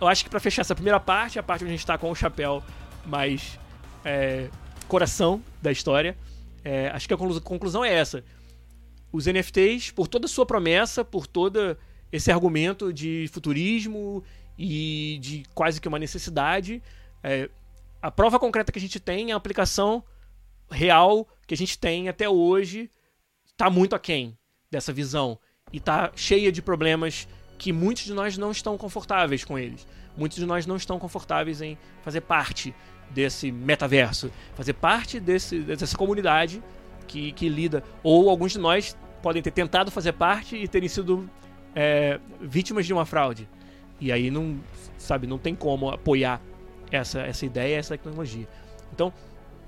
eu acho que para fechar essa primeira parte, a parte onde a gente tá com o chapéu mais é, coração da história, é, acho que a conclusão é essa. Os NFTs, por toda a sua promessa, por todo esse argumento de futurismo e de quase que uma necessidade, é, a prova concreta que a gente tem, a aplicação real que a gente tem até hoje, está muito aquém dessa visão. E está cheia de problemas que muitos de nós não estão confortáveis com eles. Muitos de nós não estão confortáveis em fazer parte desse metaverso, fazer parte desse, dessa comunidade que, que lida. Ou alguns de nós podem ter tentado fazer parte e terem sido é, vítimas de uma fraude. E aí não, sabe, não tem como apoiar essa, essa ideia, essa tecnologia. Então,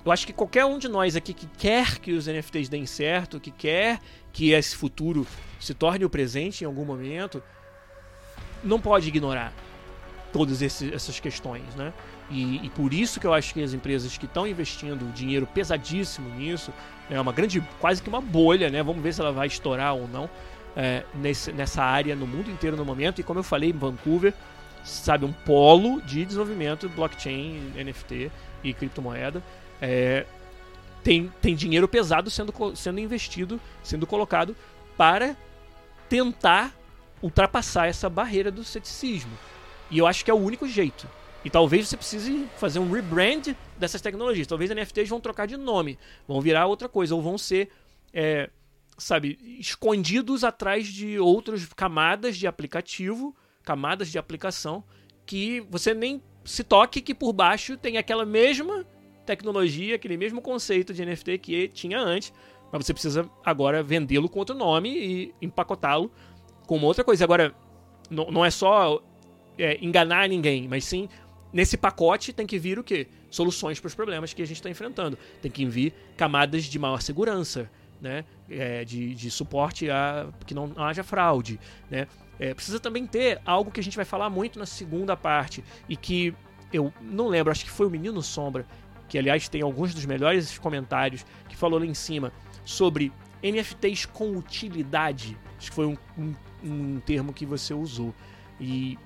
eu acho que qualquer um de nós aqui que quer que os NFTs deem certo, que quer que esse futuro se torne o presente em algum momento, não pode ignorar todas essas questões, né? E, e, por isso que eu acho que as empresas que estão investindo dinheiro pesadíssimo nisso, é né, uma grande, quase que uma bolha, né? Vamos ver se ela vai estourar ou não é, nesse, nessa área no mundo inteiro no momento. E como eu falei, Vancouver, sabe, um polo de desenvolvimento blockchain, NFT e criptomoeda. É, tem, tem dinheiro pesado sendo, sendo investido, sendo colocado para tentar ultrapassar essa barreira do ceticismo. E eu acho que é o único jeito. E talvez você precise fazer um rebrand dessas tecnologias. Talvez NFTs vão trocar de nome, vão virar outra coisa, ou vão ser, é, sabe, escondidos atrás de outras camadas de aplicativo, camadas de aplicação, que você nem se toque que por baixo tem aquela mesma tecnologia, aquele mesmo conceito de NFT que tinha antes, mas você precisa agora vendê-lo com outro nome e empacotá-lo com outra coisa. Agora, não, é só é, enganar ninguém, mas sim nesse pacote tem que vir o quê? Soluções para os problemas que a gente está enfrentando. Tem que vir camadas de maior segurança, né? É, de, de suporte a que não haja fraude, né? É, precisa também ter algo que a gente vai falar muito na segunda parte e que eu não lembro, acho que foi o Menino Sombra, que aliás tem alguns dos melhores comentários, que falou lá em cima sobre NFTs com utilidade. Acho que foi um, um, um termo que você usou. E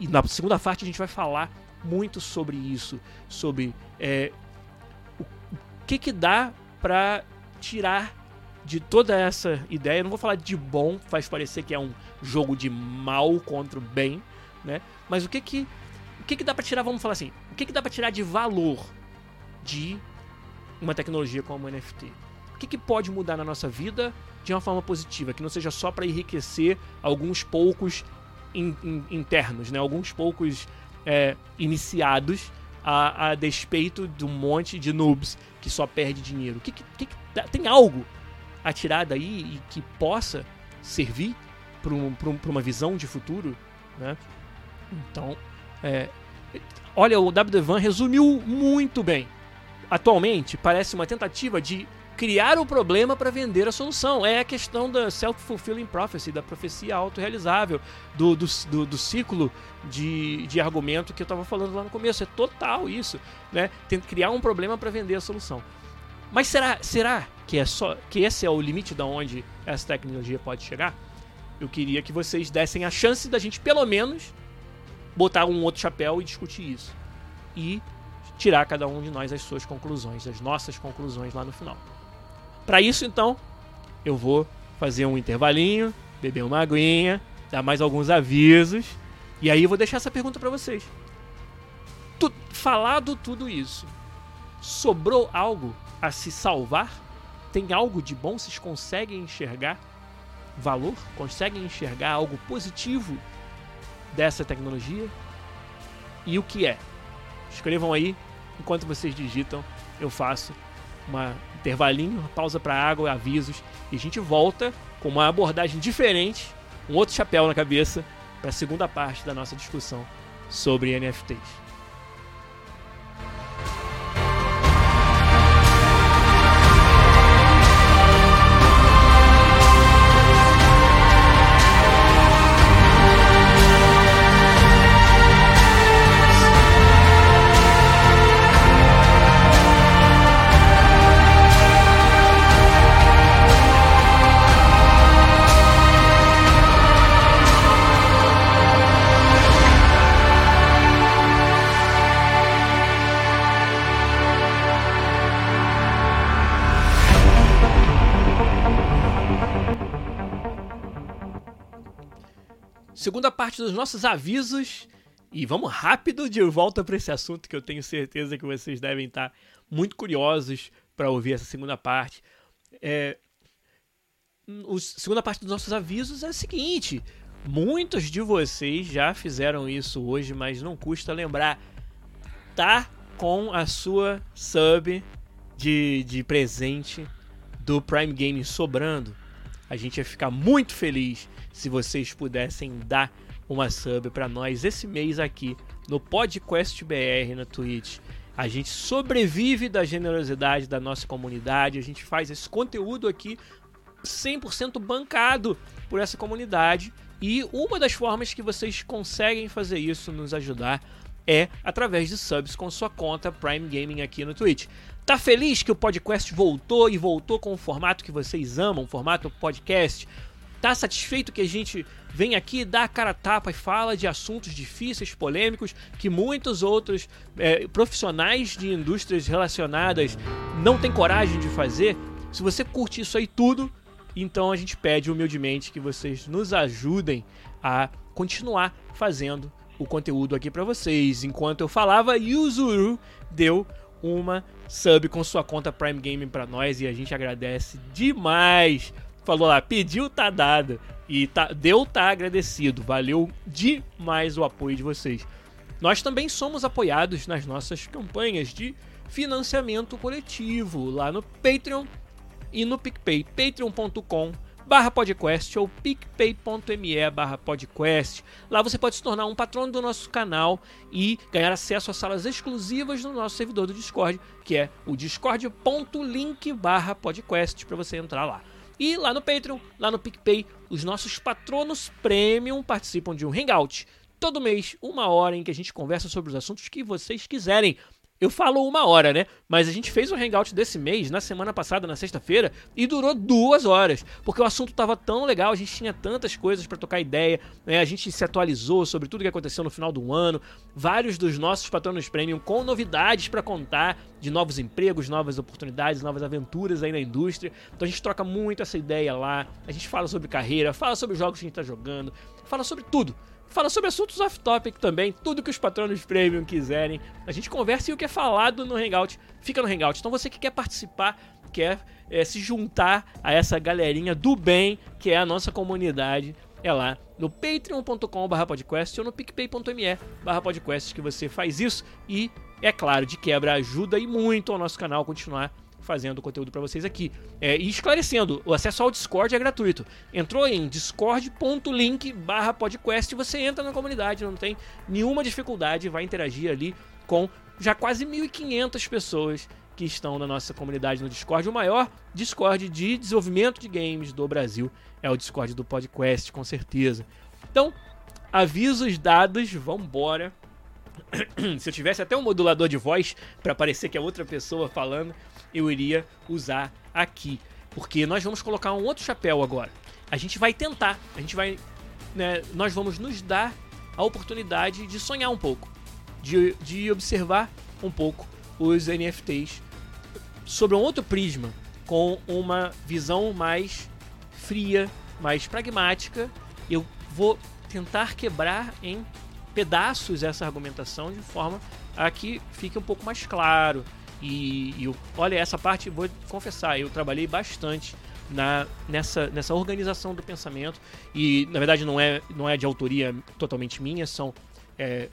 e na segunda parte a gente vai falar muito sobre isso, sobre é, o, que que dá para tirar de toda essa ideia. Eu não vou falar de bom, faz parecer que é um jogo de mal contra o bem, né? Mas o que que o que que dá para tirar, vamos falar assim, o que que dá para tirar de valor de uma tecnologia como o NFT? O que que pode mudar na nossa vida de uma forma positiva, que não seja só para enriquecer alguns poucos in, in, internos, né? Alguns poucos é, iniciados a, a, despeito de um monte de noobs que só perde dinheiro. Que, que, que tem algo a tirar daí e que possa servir para um, uma visão de futuro, né? Então, é, olha, o W. Van resumiu muito bem. Atualmente, parece uma tentativa de criar o problema para vender a solução. É a questão da self-fulfilling prophecy, da profecia autorrealizável, do, do, do, do ciclo de, de argumento que eu estava falando lá no começo. É total isso. Né? Tem que criar um problema para vender a solução. Mas será, será que, é só, que esse é o limite de onde essa tecnologia pode chegar? Eu queria que vocês dessem a chance da gente, pelo menos, botar um outro chapéu e discutir isso. E tirar cada um de nós as suas conclusões, as nossas conclusões lá no final. Para isso, então, eu vou fazer um intervalinho, beber uma aguinha, dar mais alguns avisos, e aí eu vou deixar essa pergunta para vocês. Tu, falado tudo isso, sobrou algo a se salvar? Tem algo de bom? Vocês conseguem enxergar valor? Conseguem enxergar algo positivo dessa tecnologia? E o que é? Escrevam aí enquanto vocês digitam, eu faço uma intervalinho, pausa para água, avisos, e a gente volta com uma abordagem diferente, um outro chapéu na cabeça, para a segunda parte da nossa discussão sobre NFTs. Dos nossos avisos E vamos rápido de volta para esse assunto que eu tenho certeza que vocês devem estar muito curiosos para ouvir essa segunda parte. É, a segunda parte dos nossos avisos é a seguinte: muitos de vocês já fizeram isso hoje, mas não custa lembrar. Tá com a sua sub de, de presente do Prime Gaming sobrando. A gente ia ficar muito feliz se vocês pudessem dar uma sub para nós esse mês aqui no Podcast BR na Twitch. A gente sobrevive da generosidade da nossa comunidade, a gente faz esse conteúdo aqui 100% bancado por essa comunidade. E uma das formas que vocês conseguem fazer isso, nos ajudar, é através de subs com sua conta Prime Gaming aqui no Twitch. Tá feliz que o podcast voltou e voltou com o formato que vocês amam, formato podcast? Tá satisfeito que a gente vem aqui, dá a cara a tapa e fala de assuntos difíceis, polêmicos, que muitos outros é, profissionais de indústrias relacionadas não têm coragem de fazer? Se você curte isso aí tudo, então a gente pede humildemente que vocês nos ajudem a continuar fazendo o conteúdo aqui para vocês. Enquanto eu falava, Yuzuru deu uma sub com sua conta Prime Gaming para nós e a gente agradece demais falou lá, pediu, tá dado. E tá, deu, tá agradecido. Valeu demais o apoio de vocês. Nós também somos apoiados nas nossas campanhas de financiamento coletivo lá no Patreon e no PicPay. patreon.com barra podcast ou picpay.me barra podcast. Lá você pode se tornar um patrono do nosso canal e ganhar acesso a salas exclusivas no nosso servidor do Discord, que é o discord.link barra podcast para você entrar lá. E lá no Patreon, lá no PicPay, os nossos patronos premium participam de um hangout todo mês, uma hora em que a gente conversa sobre os assuntos que vocês quiserem. Eu falo uma hora, né? Mas a gente fez um hangout desse mês, na semana passada, na sexta-feira, e durou duas horas. Porque o assunto tava tão legal, a gente tinha tantas coisas para tocar ideia, né? A gente se atualizou sobre tudo que aconteceu no final do ano. Vários dos nossos patronos premium com novidades para contar de novos empregos, novas oportunidades, novas aventuras aí na indústria. Então a gente troca muito essa ideia lá. A gente fala sobre carreira, fala sobre os jogos que a gente tá jogando, fala sobre tudo fala sobre assuntos off-topic também, tudo que os patronos premium quiserem. A gente conversa e o que é falado no Hangout fica no Hangout. Então você que quer participar, quer é, se juntar a essa galerinha do bem que é a nossa comunidade, é lá no patreon.com.br podcast ou no picpay.me podcast que você faz isso e, é claro, de quebra ajuda e muito ao nosso canal continuar fazendo conteúdo para vocês aqui. É, e esclarecendo, o acesso ao Discord é gratuito. Entrou em discord.link barra podcast você entra na comunidade, não tem nenhuma dificuldade, vai interagir ali com já quase 1.500 pessoas que estão na nossa comunidade no Discord. O maior Discord de desenvolvimento de games do Brasil é o Discord do podcast, com certeza. Então, avisos dados, vambora. Se eu tivesse até um modulador de voz para parecer que é outra pessoa falando, eu iria usar aqui. Porque nós vamos colocar um outro chapéu agora. A gente vai tentar, a gente vai. Né, nós vamos nos dar a oportunidade de sonhar um pouco, de, de observar um pouco os NFTs sobre um outro prisma, com uma visão mais fria, mais pragmática. Eu vou tentar quebrar em pedaços essa argumentação de forma a que fique um pouco mais claro, e, e olha, essa parte, vou confessar, eu trabalhei bastante na, nessa, nessa organização do pensamento. E na verdade não é, não é de autoria totalmente minha, são é,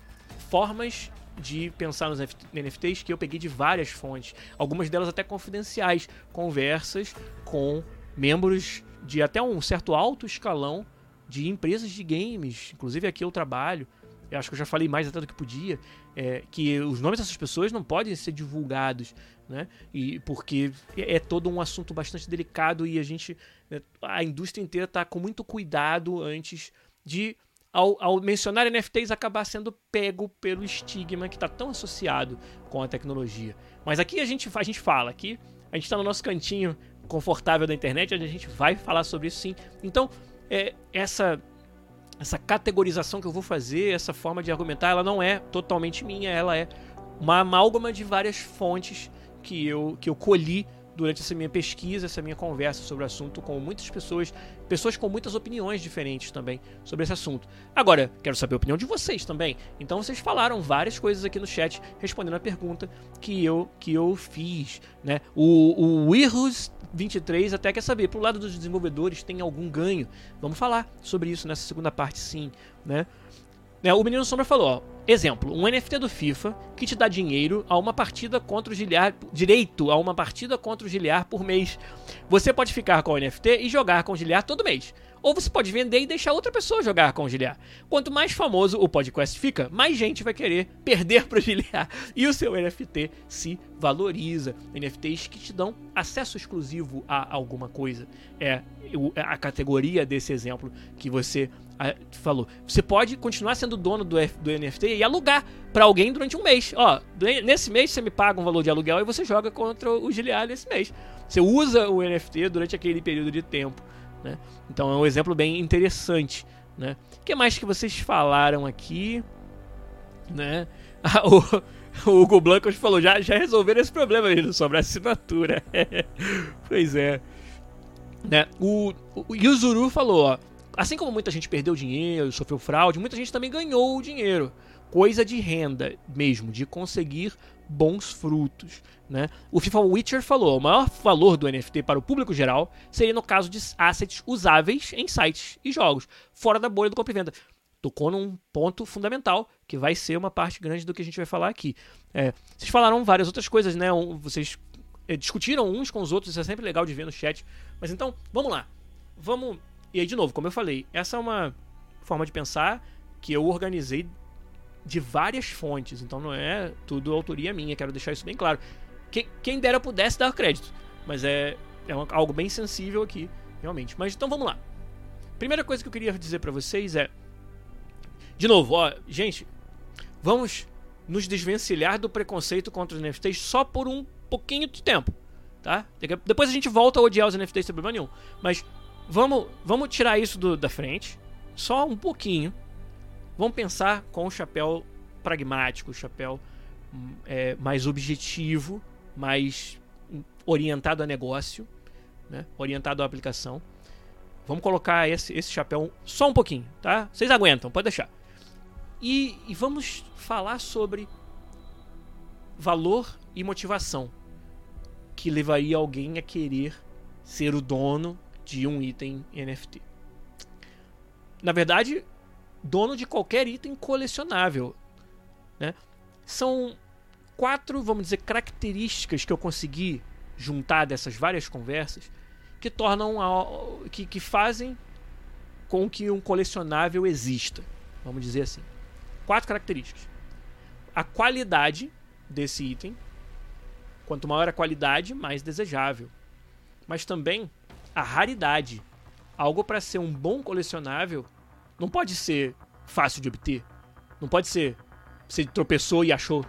formas de pensar nos NFTs que eu peguei de várias fontes, algumas delas até confidenciais, conversas com membros de até um certo alto escalão de empresas de games, inclusive aqui eu trabalho, eu acho que eu já falei mais até do que podia, é, que os nomes dessas pessoas não podem ser divulgados, né? E porque é, é todo um assunto bastante delicado e a gente, né, a indústria inteira está com muito cuidado antes de ao, ao, mencionar NFTs acabar sendo pego pelo estigma que está tão associado com a tecnologia. Mas aqui a gente, a gente fala, aqui a gente está no nosso cantinho confortável da internet, a gente vai falar sobre isso sim. Então, é, essa essa categorização que eu vou fazer, essa forma de argumentar, ela não é totalmente minha, ela é uma amálgama de várias fontes que eu, que eu colhi durante essa minha pesquisa, essa minha conversa sobre o assunto com muitas pessoas, pessoas com muitas opiniões diferentes também sobre esse assunto. Agora, quero saber a opinião de vocês também. Então vocês falaram várias coisas aqui no chat respondendo a pergunta que eu que eu fiz, né? O, o Irus 23 até quer saber, pro lado dos desenvolvedores tem algum ganho? Vamos falar sobre isso nessa segunda parte sim, né? É, o Menino Sombra falou, ó, exemplo, um NFT do FIFA que te dá dinheiro a uma partida contra o Giliar, direito a uma partida contra o Giliar por mês. Você pode ficar com o NFT e jogar com o Giliar todo mês. Ou você pode vender e deixar outra pessoa jogar com o Giliar. Quanto mais famoso o podcast fica, mais gente vai querer perder para o Giliar. E o seu NFT se valoriza. NFTs que te dão acesso exclusivo a alguma coisa. É a categoria desse exemplo que você falou. Você pode continuar sendo dono do, do NFT e alugar para alguém durante um mês. Ó, nesse mês você me paga um valor de aluguel e você joga contra o Giliar nesse mês. Você usa o NFT durante aquele período de tempo. Né? Então é um exemplo bem interessante. Né? O que mais que vocês falaram aqui? Né? Ah, o, o Hugo Blancos falou, já, já resolveram esse problema mesmo sobre a assinatura. pois é. Né? O, o Yuzuru falou, ó, assim como muita gente perdeu dinheiro, sofreu fraude, muita gente também ganhou dinheiro. Coisa de renda mesmo, de conseguir bons frutos. Né? O FIFA Witcher falou: o maior valor do NFT para o público geral seria no caso de assets usáveis em sites e jogos, fora da bolha do compra e venda. Tocou num ponto fundamental, que vai ser uma parte grande do que a gente vai falar aqui. É, vocês falaram várias outras coisas, né? Vocês é, discutiram uns com os outros, isso é sempre legal de ver no chat. Mas então, vamos lá. Vamos. E aí, de novo, como eu falei, essa é uma forma de pensar que eu organizei de várias fontes, então não é tudo autoria minha, quero deixar isso bem claro. Quem, quem dera pudesse dar crédito, mas é, é uma, algo bem sensível aqui, realmente. Mas então vamos lá. Primeira coisa que eu queria dizer para vocês é. De novo, ó, gente, vamos nos desvencilhar do preconceito contra os NFTs só por um pouquinho de tempo, tá? Depois a gente volta a odiar os NFTs sem problema nenhum. Mas vamos, vamos tirar isso do, da frente, só um pouquinho Vamos pensar com o chapéu pragmático, o chapéu hum, é, mais objetivo, mais orientado a negócio, né? orientado à aplicação. Vamos colocar esse, esse chapéu só um pouquinho, tá? Vocês aguentam, pode deixar. E, e vamos falar sobre valor e motivação que levaria alguém a querer ser o dono de um item NFT. Na verdade, dono de qualquer item colecionável. Né? São quatro, vamos dizer, características que eu consegui juntar dessas várias conversas que tornam a, que, que fazem com que um colecionável exista. Vamos dizer assim. Quatro características. A qualidade desse item. Quanto maior a qualidade, mais desejável. Mas também a raridade. Algo para ser um bom colecionável não pode ser fácil de obter. Não pode ser você tropeçou e achou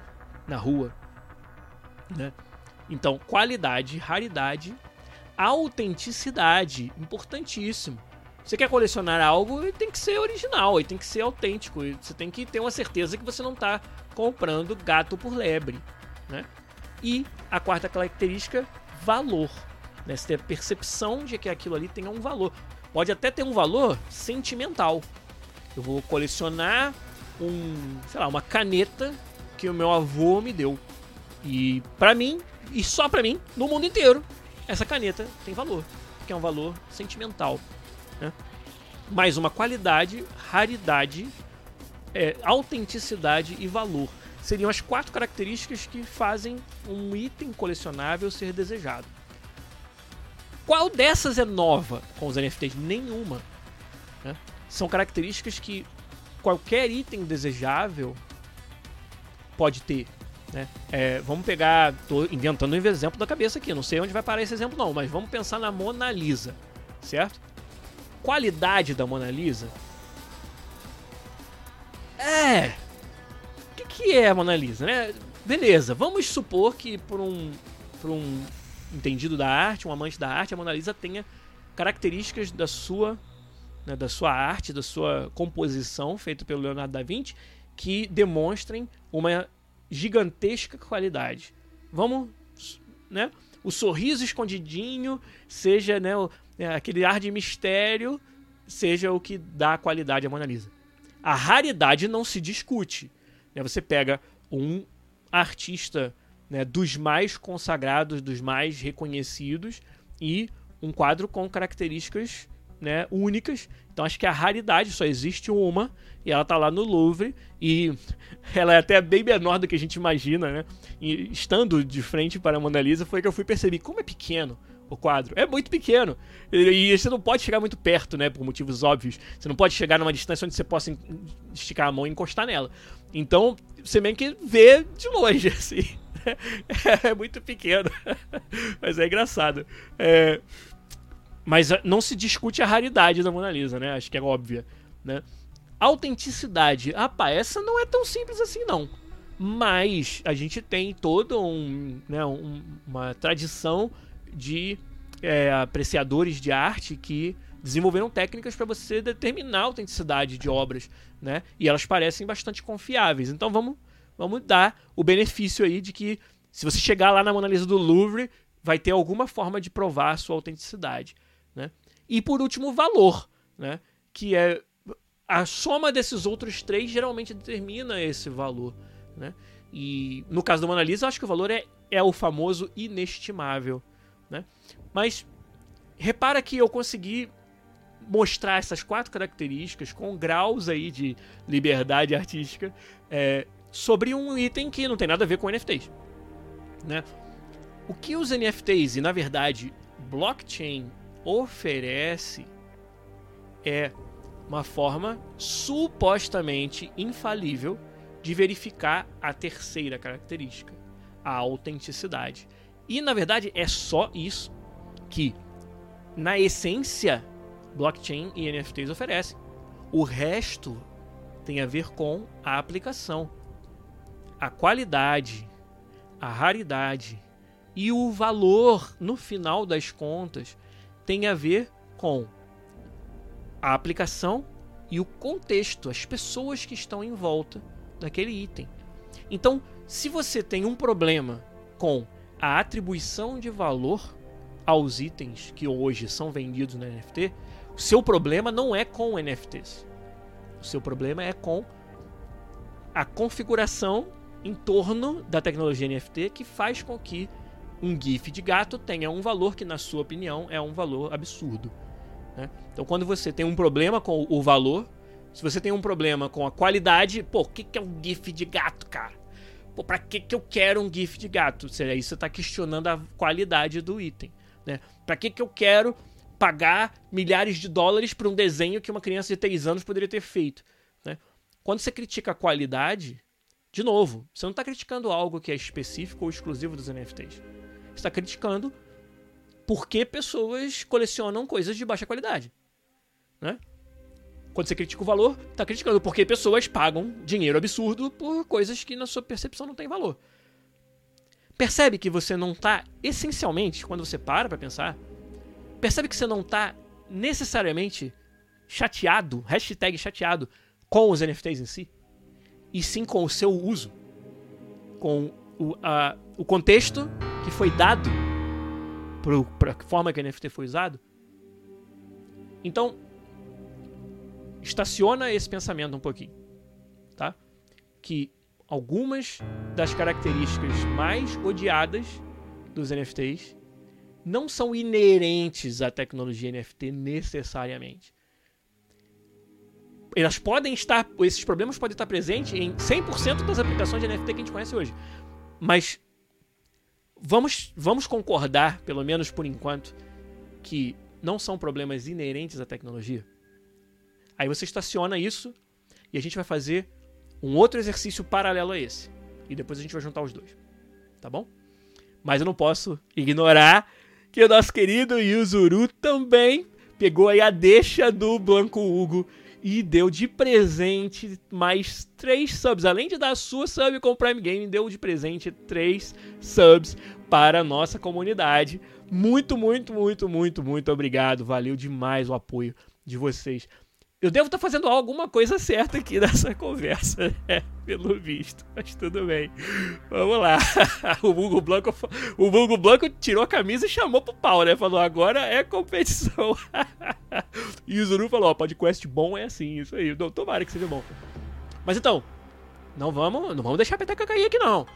na rua, né? Então, qualidade, raridade, autenticidade, importantíssimo. Você quer colecionar algo, ele tem que ser original, ele tem que ser autêntico, você tem que ter uma certeza que você não está comprando gato por lebre, né? E a quarta característica, valor. Né? Você tem a percepção de que aquilo ali tenha um valor. Pode até ter um valor sentimental. Eu vou colecionar um, sei lá, uma caneta que o meu avô me deu. E para mim, e só para mim, no mundo inteiro, essa caneta tem valor, que é um valor sentimental. Né? Mais uma qualidade, raridade, é, autenticidade e valor. Seriam as quatro características que fazem um item colecionável ser desejado. Qual dessas é nova com os NFTs? Nenhuma. Né? São características que qualquer item desejável pode ter. Né? É, vamos pegar. Tô inventando um exemplo da cabeça aqui. Não sei onde vai parar esse exemplo, não, mas vamos pensar na Mona Lisa. Certo? Qualidade da Mona Lisa. É. O que, que é a Mona Lisa, né? Beleza, vamos supor que por um, por um entendido da arte, um amante da arte, a Mona Lisa tenha características da sua, né, da sua arte, da sua composição feita pelo Leonardo da Vinci que demonstrem uma gigantesca qualidade. Vamos, né? o sorriso escondidinho seja né, o, é, aquele ar de mistério, seja o que dá qualidade à Mona Lisa. A raridade não se discute. Né? Você pega um artista né, dos mais consagrados, dos mais reconhecidos e um quadro com características né, únicas. Então acho que a raridade só existe uma e ela tá lá no Louvre e ela é até bem menor do que a gente imagina, né? E estando de frente para a Mona Lisa foi que eu fui perceber como é pequeno o quadro. É muito pequeno. E, você não pode chegar muito perto, né? Por motivos óbvios. Você não pode chegar numa distância onde você possa esticar a mão e encostar nela. Então, você meio que vê de longe, assim. É, muito pequeno. Mas é engraçado. É... Mas ah, não se discute a raridade da Mona Lisa, né? Acho que é óbvia, né? Autenticidade. Ah, pá, essa não é tão simples assim, não. Mas a gente tem toda um, né, um, uma tradição de é, apreciadores de arte que desenvolveram técnicas para você determinar a autenticidade de obras, né? E elas parecem bastante confiáveis. Então vamos, vamos dar o benefício aí de que se você chegar lá na Mona Lisa do Louvre, vai ter alguma forma de provar a sua autenticidade, né? E por último, o valor, né? Que é a soma desses outros três geralmente determina esse valor, né? E no caso da Mona Lisa, eu acho que o valor é, é o famoso inestimável, né? Mas repara que eu consegui mostrar essas quatro características com graus aí de liberdade artística é, sobre um item que não tem nada a ver com NFTs. Né? O que os NFTs e, na verdade, blockchain oferece é uma forma supostamente infalível de verificar a terceira característica, a autenticidade. E na verdade é só isso que, na essência, blockchain e NFTs oferecem. O resto tem a ver com a aplicação, a qualidade, a raridade e o valor, no final das contas, tem a ver com a aplicação e o contexto, as pessoas que estão em volta daquele item. Então, se você tem um problema com a atribuição de valor aos itens que hoje são vendidos no NFT, o seu problema não é com NFTs. O seu problema é com a configuração em torno da tecnologia NFT que faz com que um GIF de gato tenha um valor que, na sua opinião, é um valor absurdo. Né? Então, quando você tem um problema com o valor, se você tem um problema com a qualidade, pô, o que, que é um GIF de gato, cara? Pô, pra que, que eu quero um GIF de gato? Aí você está questionando a qualidade do item. Né? Pra que, que eu quero pagar milhares de dólares por um desenho que uma criança de 3 anos poderia ter feito? Né? Quando você critica a qualidade, de novo, você não está criticando algo que é específico ou exclusivo dos NFTs. Está criticando porque pessoas colecionam coisas de baixa qualidade. Né? Quando você critica o valor, está criticando porque pessoas pagam dinheiro absurdo por coisas que na sua percepção não tem valor. Percebe que você não está essencialmente, quando você para para pensar, percebe que você não está necessariamente chateado, hashtag chateado, com os NFTs em si, e sim com o seu uso, com o, a, o contexto que foi dado para a forma que o NFT foi usado. Então, estaciona esse pensamento um pouquinho, tá? Que algumas das características mais odiadas dos NFTs não são inerentes à tecnologia NFT necessariamente. Elas podem estar, esses problemas podem estar presentes em 100% das aplicações de NFT que a gente conhece hoje. Mas vamos, vamos concordar, pelo menos por enquanto, que não são problemas inerentes à tecnologia? Aí você estaciona isso e a gente vai fazer um outro exercício paralelo a esse. E depois a gente vai juntar os dois. Tá bom? Mas eu não posso ignorar que o nosso querido Yuzuru também pegou aí a deixa do Blanco Hugo e deu de presente mais três subs. Além de dar sua sub com o Prime Game, deu de presente três subs para a nossa comunidade. Muito, muito, muito, muito, muito obrigado. Valeu demais o apoio de vocês. Eu devo estar fazendo alguma coisa certa aqui nessa conversa. Né? Pelo visto, mas tudo bem. Vamos lá. O Vulgo Blanco, o Vulgo Blanco tirou a camisa e chamou pro pau, né? Falou, agora é competição. E o Zuru falou, ó, podcast bom é assim, isso aí. Não, tomara que seja bom. Mas então, não vamos, não vamos deixar a peteca cair aqui não.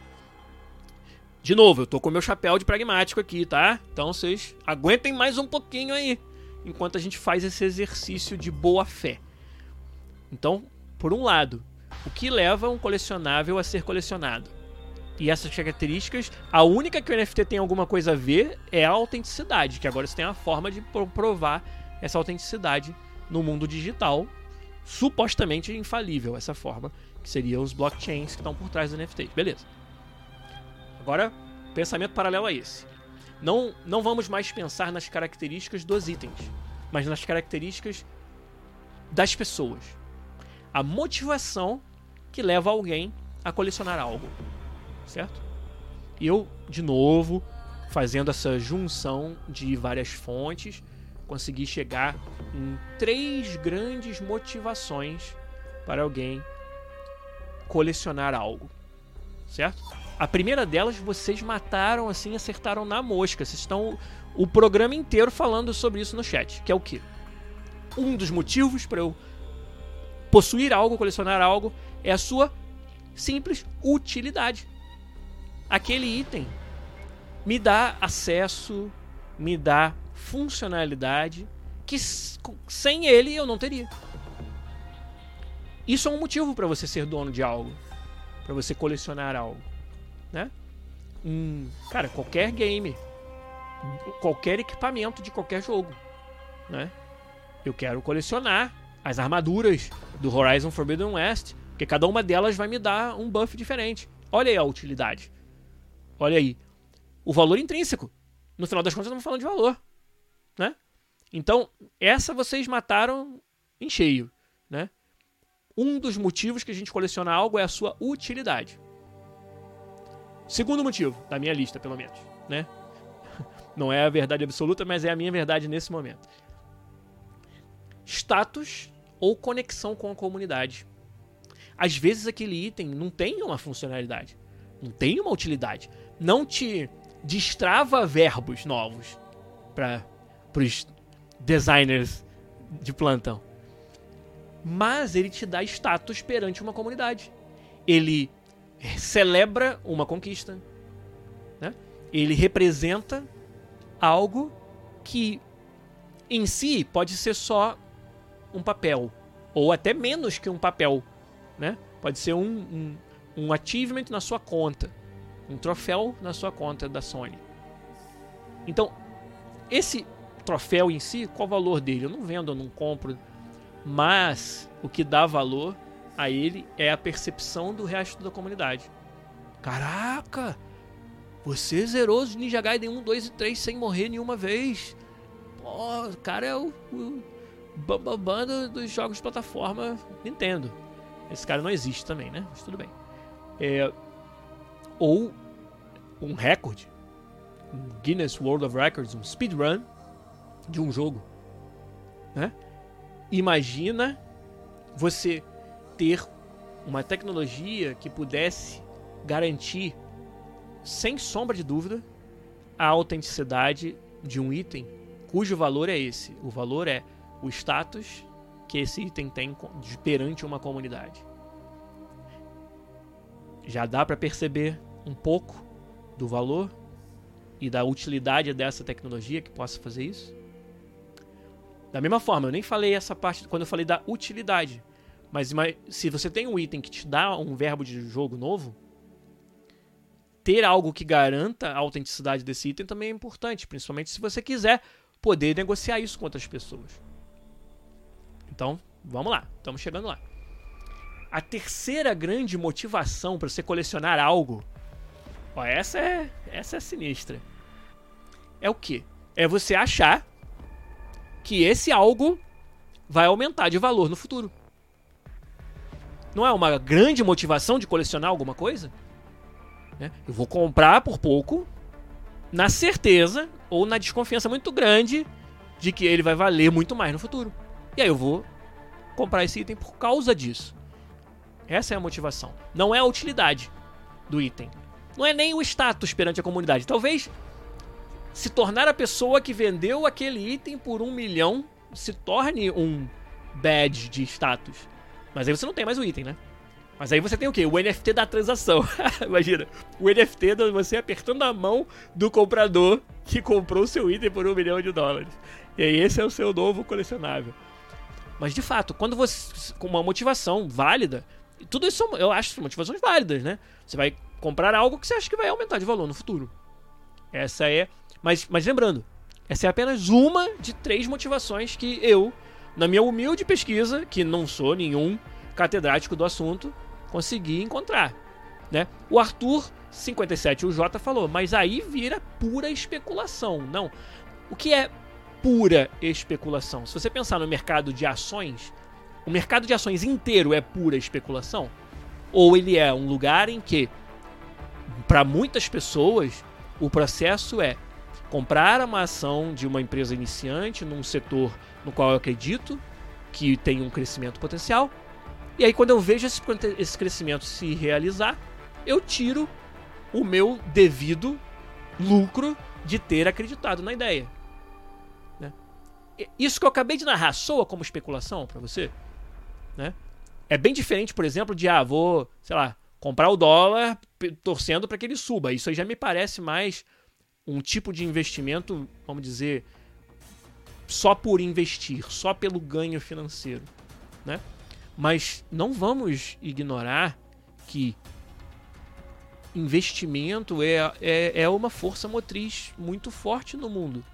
De novo, eu tô com meu chapéu de pragmático aqui, tá? Então vocês aguentem mais um pouquinho aí, enquanto a gente faz esse exercício de boa fé. Então, por um lado, o que leva um colecionável a ser colecionado? E essas características, a única que o NFT tem alguma coisa a ver é a autenticidade, que agora você tem a forma de provar essa autenticidade no mundo digital, supostamente infalível essa forma, que seriam os blockchains que estão por trás do NFT. Beleza. Agora, pensamento paralelo a esse. Não, não vamos mais pensar nas características dos itens, mas nas características das pessoas. A motivação que leva alguém a colecionar algo, certo? E eu, de novo, fazendo essa junção de várias fontes, consegui chegar em três grandes motivações para alguém colecionar algo, certo? A primeira delas vocês mataram assim, acertaram na mosca. Vocês estão o programa inteiro falando sobre isso no chat, que é o que? Um dos motivos para eu possuir algo, colecionar algo, é a sua simples utilidade. Aquele item me dá acesso, me dá funcionalidade que sem ele eu não teria. Isso é um motivo para você ser dono de algo, para você colecionar algo, né? Um, cara, qualquer game, qualquer equipamento de qualquer jogo, né? Eu quero colecionar as armaduras do Horizon Forbidden West, porque cada uma delas vai me dar um buff diferente. Olha aí a utilidade. Olha aí. O valor intrínseco. No final das contas, estamos falando de valor né? Então, essa vocês mataram em cheio, né? Um dos motivos que a gente coleciona algo é a sua utilidade. Segundo motivo, da minha lista, pelo menos, né? Não é a verdade absoluta, mas é a minha verdade nesse momento. Status ou conexão com a comunidade. Às vezes aquele item não tem uma funcionalidade, não tem uma utilidade, não te destrava verbos novos para pros designers de plantão. Mas ele te dá status perante uma comunidade. Ele celebra uma conquista. Né? Ele representa algo que em si pode ser só um papel. Ou até menos que um papel. Né? Pode ser um, um, um achievement na sua conta. Um troféu na sua conta da Sony. Então, esse troféu em si, qual o valor dele? Eu não vendo, eu não compro. Mas o que dá valor a ele é a percepção do resto da comunidade. Caraca! Você zerou os Ninja Gaiden 1, 2 e 3 sem morrer nenhuma vez. Pô, o cara é o, o bambambam do, dos jogos de plataforma Nintendo. Esse cara não existe também, né? Mas tudo bem. É, ou um recorde, um Guinness World of Records, um speedrun de um jogo. Né? Imagina você ter uma tecnologia que pudesse garantir, sem sombra de dúvida, a autenticidade de um item cujo valor é esse. O valor é o status que esse item tem perante uma comunidade. Já dá para perceber um pouco do valor e da utilidade dessa tecnologia que possa fazer isso? Da mesma forma, eu nem falei essa parte quando eu falei da utilidade. Mas, mas se você tem um item que te dá um verbo de jogo novo, ter algo que garanta a autenticidade desse item também é importante, principalmente se você quiser poder negociar isso com outras pessoas. Então, vamos lá, estamos chegando lá. A terceira grande motivação para você colecionar algo, ó, essa é essa é sinistra. É o que? É você achar que esse algo vai aumentar de valor no futuro. Não é uma grande motivação de colecionar alguma coisa? Né? Eu vou comprar por pouco, na certeza ou na desconfiança muito grande de que ele vai valer muito mais no futuro. E aí eu vou comprar esse item por causa disso. Essa é a motivação. Não é a utilidade do item. Não é nem o status perante a comunidade. Talvez se tornar a pessoa que vendeu aquele item por um milhão se torne um badge de status. Mas aí você não tem mais o item, né? Mas aí você tem o quê? O NFT da transação. Imagina, o NFT de você apertando a mão do comprador que comprou o seu item por um milhão de dólares. E aí esse é o seu novo colecionável. Mas de fato, quando você. com uma motivação válida, tudo isso eu acho motivações válidas, né? Você vai comprar algo que você acha que vai aumentar de valor no futuro. Essa é. Mas, mas lembrando, essa é apenas uma de três motivações que eu, na minha humilde pesquisa, que não sou nenhum catedrático do assunto, consegui encontrar. Né? O Arthur 57, o J falou, mas aí vira pura especulação. Não. O que é pura especulação? Se você pensar no mercado de ações, o mercado de ações inteiro é pura especulação? Ou ele é um lugar em que, para muitas pessoas, o processo é comprar uma ação de uma empresa iniciante num setor no qual eu acredito que tem um crescimento potencial. E aí, quando eu vejo esse, esse crescimento se realizar, eu tiro o meu devido lucro de ter acreditado na ideia. Né? Isso que eu acabei de narrar soa como especulação para você? Né? É bem diferente, por exemplo, de ah, vou, sei lá, comprar o dólar torcendo para que ele suba. Isso aí já me parece mais um tipo de investimento, vamos dizer, só por investir, só pelo ganho financeiro, né? Mas não vamos ignorar que investimento é, é, é uma força motriz muito forte no mundo.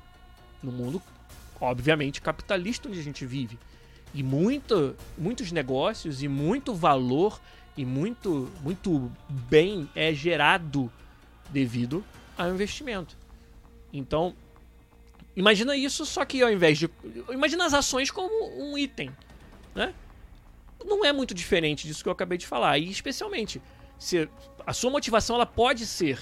No mundo, obviamente, capitalista onde a gente vive. E muito, muitos negócios e muito valor e muito, muito bem é gerado devido ao investimento. Então, imagina isso, só que ao invés de. Imagina as ações como um item. Né? Não é muito diferente disso que eu acabei de falar. E especialmente, se a sua motivação ela pode ser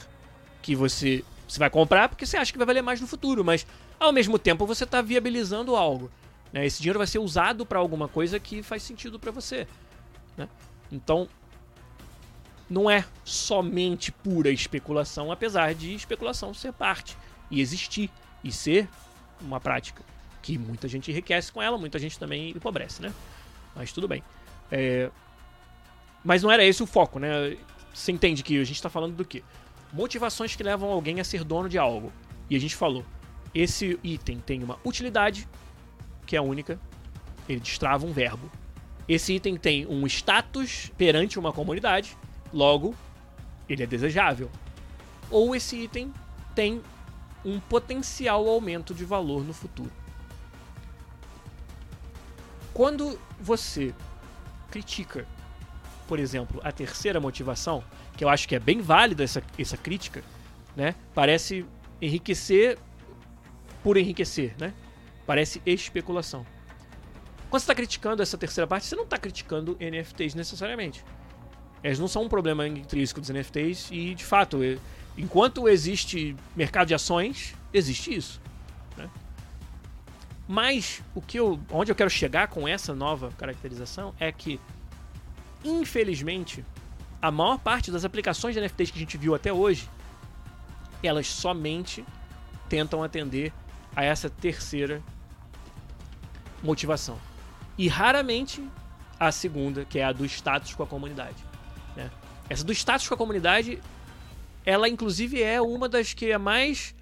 que você, você vai comprar porque você acha que vai valer mais no futuro, mas ao mesmo tempo você está viabilizando algo. Né? Esse dinheiro vai ser usado para alguma coisa que faz sentido para você. Né? Então, não é somente pura especulação, apesar de especulação ser parte e existir e ser uma prática que muita gente enriquece com ela, muita gente também empobrece, né? Mas tudo bem. É... Mas não era esse o foco, né? Você entende que a gente está falando do quê? Motivações que levam alguém a ser dono de algo. E a gente falou, esse item tem uma utilidade, que é única, ele destrava um verbo. Esse item tem um status perante uma comunidade, logo, ele é desejável. Ou esse item tem um potencial aumento de valor no futuro. Quando você critica, por exemplo, a terceira motivação, que eu acho que é bem válida essa, essa crítica, né? Parece enriquecer por enriquecer, né? Parece especulação. Quando você está criticando essa terceira parte, você não está criticando NFTs necessariamente. Eles não são um problema intrínseco dos NFTs e, de fato, enquanto existe mercado de ações, existe isso. Né? Mas o que eu, onde eu quero chegar com essa nova caracterização é que, infelizmente, a maior parte das aplicações de NFTs que a gente viu até hoje, elas somente tentam atender a essa terceira motivação. E raramente a segunda, que é a do status com a comunidade. Né? Essa do status com a comunidade ela inclusive é uma das que é mais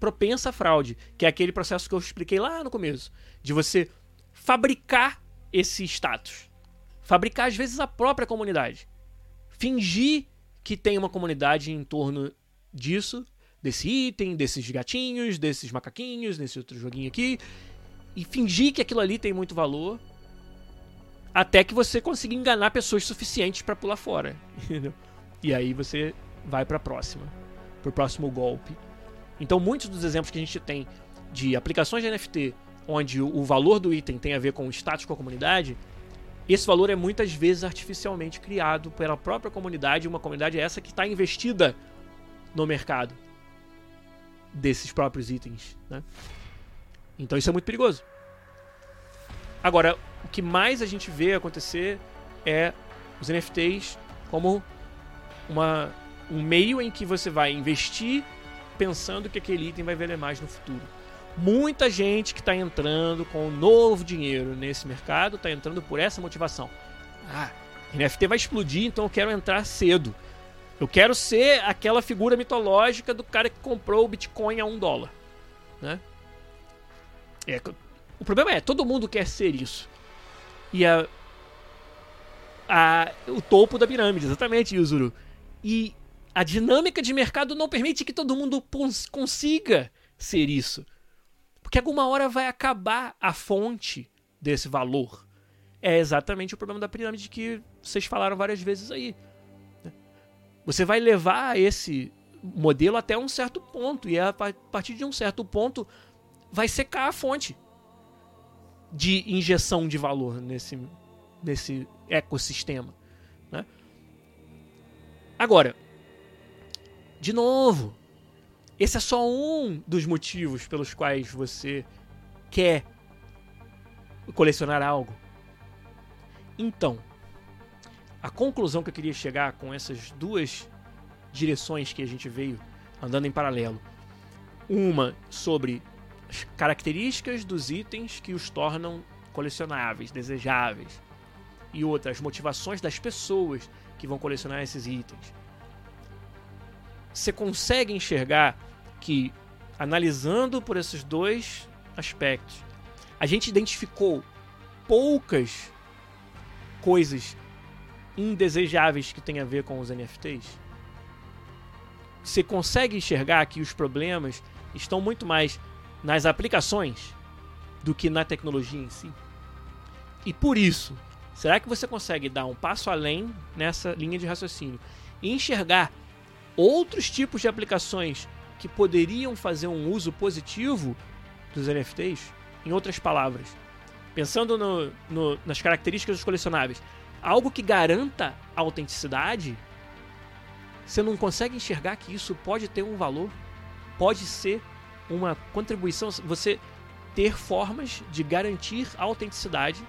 propensa à fraude, que é aquele processo que eu expliquei lá no começo, de você fabricar esse status. Fabricar às vezes a própria comunidade. Fingir que tem uma comunidade em torno disso, desse item, desses gatinhos, desses macaquinhos, desse outro joguinho aqui, e fingir que aquilo ali tem muito valor, até que você consiga enganar pessoas suficientes para pular fora, entendeu? E aí você vai para a próxima, para o próximo golpe. Então, muitos dos exemplos que a gente tem de aplicações de NFT onde o valor do item tem a ver com o status com a comunidade, esse valor é muitas vezes artificialmente criado pela própria comunidade, uma comunidade essa que está investida no mercado desses próprios itens. Né? Então isso é muito perigoso. Agora, o que mais a gente vê acontecer é os NFTs como uma, um meio em que você vai investir pensando que aquele item vai valer mais no futuro. Muita gente que está entrando com novo dinheiro nesse mercado está entrando por essa motivação. Ah, NFT vai explodir, então eu quero entrar cedo. Eu quero ser aquela figura mitológica do cara que comprou o Bitcoin a um dólar. Né? É, o problema é, todo mundo quer ser isso. E a, a, o topo da pirâmide, exatamente, Yuzuru. E a dinâmica de mercado não permite que todo mundo consiga ser isso. Porque alguma hora vai acabar a fonte desse valor. É exatamente o problema da pirâmide que vocês falaram várias vezes aí. Né? Você vai levar esse modelo até um certo ponto, e a partir de um certo ponto vai secar a fonte de injeção de valor nesse, nesse ecossistema. Né? Agora, de novo, esse é só um dos motivos pelos quais você quer colecionar algo. Então, a conclusão que eu queria chegar com essas duas direções que a gente veio andando em paralelo. Uma sobre as características dos itens que os tornam colecionáveis, desejáveis. E outra, as motivações das pessoas que vão colecionar esses itens. Você consegue enxergar que, analisando por esses dois aspectos, a gente identificou poucas coisas indesejáveis que tem a ver com os NFTs? Você consegue enxergar que os problemas estão muito mais nas aplicações do que na tecnologia em si? E por isso, será que você consegue dar um passo além nessa linha de raciocínio e enxergar outros tipos de aplicações que poderiam fazer um uso positivo dos NFTs? Em outras palavras, pensando no, no, nas características dos colecionáveis, algo que garanta a autenticidade, você não consegue enxergar que isso pode ter um valor, pode ser uma contribuição, você ter formas de garantir a autenticidade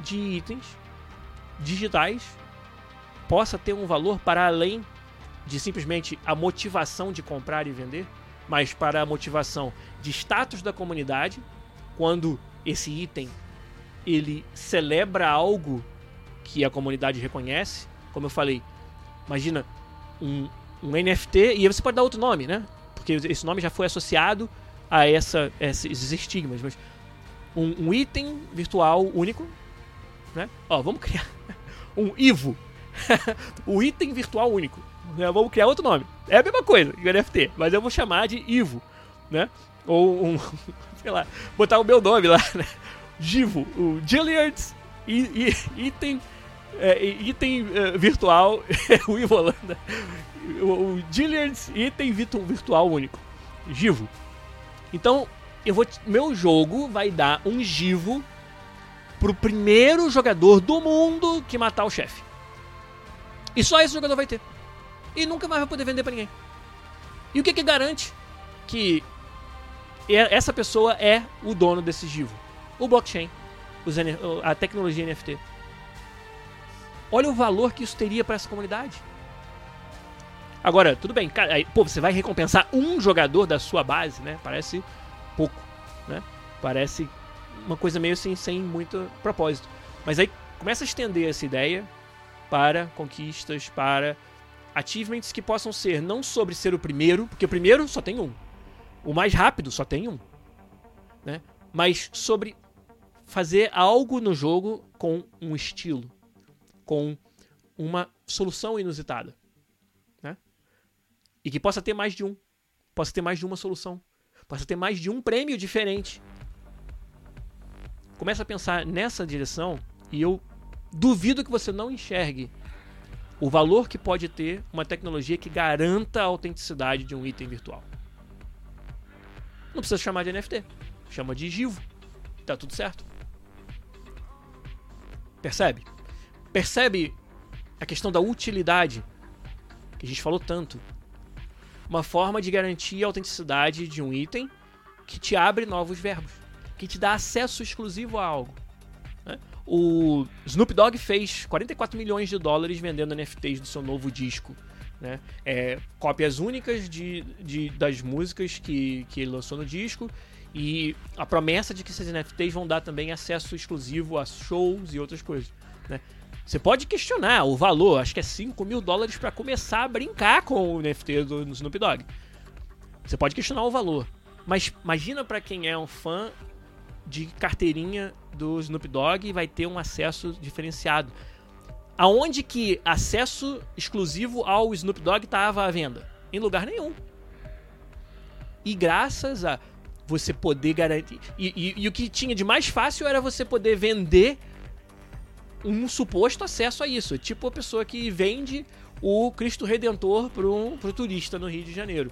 de itens digitais possa ter um valor para além de simplesmente a motivação de comprar e vender, mas para a motivação de status da comunidade, quando esse item ele celebra algo que a comunidade reconhece, como eu falei, imagina um, um NFT e você pode dar outro nome, né? Porque esse nome já foi associado a essa, esses estigmas, mas um, um item virtual único, né? Ó, vamos criar um Ivo, o item virtual único. Né? Vamos criar outro nome. É a mesma coisa que o NFT, mas eu vou chamar de Ivo, né? Ou um, sei lá, botar o meu nome lá, né? Givo, o Gilliards item, é, item é, virtual, o Ivo Holanda, o, o Gilliards item virtual único, Givo. Então, eu vou, meu jogo vai dar um Givo pro primeiro jogador do mundo que matar o chefe. E só esse jogador vai ter e nunca mais vai poder vender para ninguém. E o que, que garante que essa pessoa é o dono desse? O blockchain, a tecnologia NFT. Olha o valor que isso teria para essa comunidade. Agora, tudo bem, cara, aí, pô, você vai recompensar um jogador da sua base, né? Parece pouco, né? Parece uma coisa meio assim, sem muito propósito. Mas aí começa a estender essa ideia para conquistas, para achievements que possam ser não sobre ser o primeiro, porque o primeiro só tem um. O mais rápido só tem um. Né? Mas sobre fazer algo no jogo com um estilo, com uma solução inusitada. Né? E que possa ter mais de um. Possa ter mais de uma solução. Possa ter mais de um prêmio diferente. Começa a pensar nessa direção e eu duvido que você não enxergue o valor que pode ter uma tecnologia que garanta a autenticidade de um item virtual. Não precisa chamar de NFT, chama de GIVO. Tá tudo certo. Percebe? Percebe a questão da utilidade que a gente falou tanto. Uma forma de garantir a autenticidade de um item que te abre novos verbos, que te dá acesso exclusivo a algo. Né? o Snoop Dogg fez 44 milhões de dólares vendendo NFTs do seu novo disco. Né? É, cópias únicas de, de, das músicas que, que ele lançou no disco e a promessa de que esses NFTs vão dar também acesso exclusivo a shows e outras coisas. Né? Você pode questionar o valor, acho que é 5 mil dólares para começar a brincar com o NFT do Snoop Dogg. Você pode questionar o valor. Mas imagina para quem é um fã de carteirinha do Snoop Dogg vai ter um acesso diferenciado. Aonde que acesso exclusivo ao Snoop Dogg estava à venda? Em lugar nenhum. E graças a você poder garantir. E, e, e, o que tinha de mais fácil era você poder vender um suposto acesso a isso. Tipo a pessoa que vende o Cristo Redentor para um turista no Rio de Janeiro.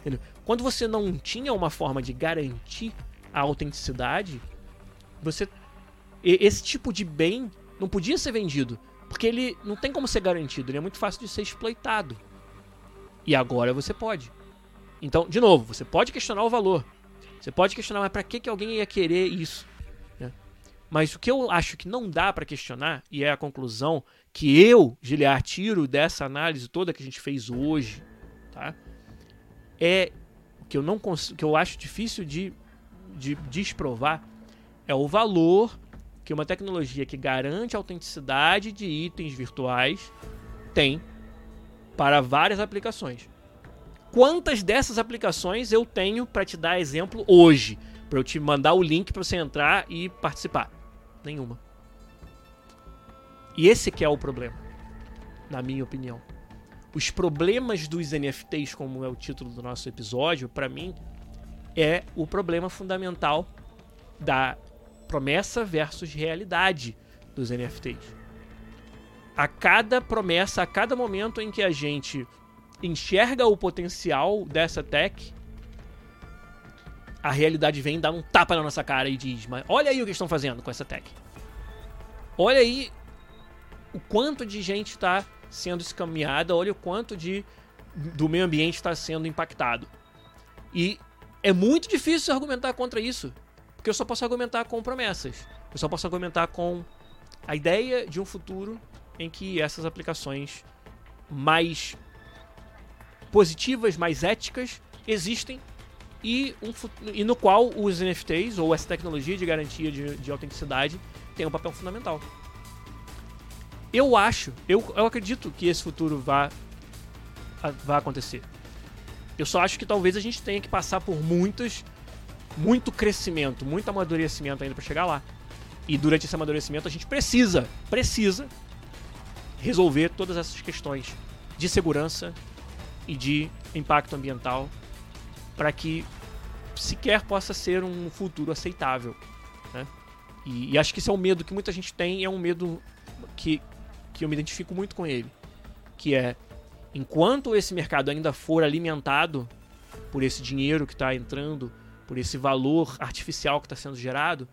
Entendeu? Quando você não tinha uma forma de garantir a autenticidade, você esse tipo de bem não podia ser vendido, porque ele não tem como ser garantido, ele é muito fácil de ser exploitado. E agora você pode. Então, de novo, você pode questionar o valor. Você pode questionar, mas para que, que alguém ia querer isso? Né? Mas o que eu acho que não dá para questionar, e é a conclusão que eu, Giliar, tiro dessa análise toda que a gente fez hoje, tá? é que eu não que eu acho difícil de, de desprovar é o valor que uma tecnologia que garante a autenticidade de itens virtuais tem para várias aplicações. Quantas dessas aplicações eu tenho para te dar exemplo hoje? Para eu te mandar o link para você entrar e participar? Nenhuma. E esse que é o problema, na minha opinião. Os problemas dos NFTs, como é o título do nosso episódio, para mim é o problema fundamental da promessa versus realidade dos NFTs. A cada promessa, a cada momento em que a gente enxerga o potencial dessa tech, a realidade vem dar um tapa na nossa cara e diz: Mas olha aí o que estão fazendo com essa tech. Olha aí o quanto de gente está sendo escaminhada, olha o quanto de do meio ambiente está sendo impactado. E é muito difícil argumentar contra isso, porque eu só posso argumentar com promessas. Eu só posso argumentar com a ideia de um futuro em que essas aplicações mais positivas, mais éticas existem e, um, e no qual os NFTs ou essa tecnologia de garantia de, de autenticidade tem um papel fundamental. Eu acho, eu, eu acredito que esse futuro vá, vá acontecer. Eu só acho que talvez a gente tenha que passar por muitas, muito crescimento, muito amadurecimento ainda para chegar lá. E durante esse amadurecimento a gente precisa, precisa resolver todas essas questões de segurança e de impacto ambiental para que sequer possa ser um futuro aceitável. Né? E, e, acho que esse é um medo que muita gente tem, é um medo que, que eu me identifico muito com ele, que é enquanto esse mercado ainda for alimentado por esse dinheiro que está entrando, por esse valor artificial que está sendo gerado,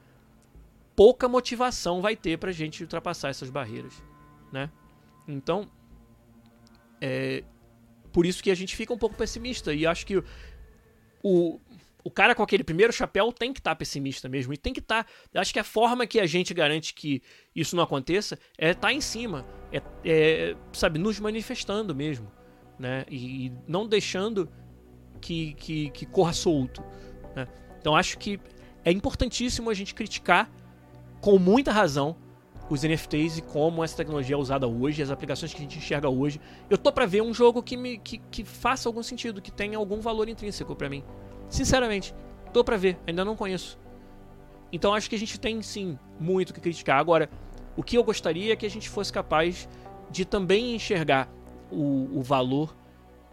pouca motivação vai ter para a gente ultrapassar essas barreiras, né? Então, é por isso que a gente fica um pouco pessimista e acho que o o cara com aquele primeiro chapéu tem que estar tá pessimista mesmo. E tem que estar. Tá, acho que a forma que a gente garante que isso não aconteça é estar tá em cima. É, é, sabe, nos manifestando mesmo. Né? E, e não deixando que, que, que corra solto. Né? Então acho que é importantíssimo a gente criticar com muita razão os NFTs e como essa tecnologia é usada hoje, as aplicações que a gente enxerga hoje. Eu tô para ver um jogo que, me, que, que faça algum sentido, que tenha algum valor intrínseco para mim. Sinceramente, tô para ver, ainda não conheço. Então acho que a gente tem sim muito que criticar. Agora, o que eu gostaria é que a gente fosse capaz de também enxergar o, o valor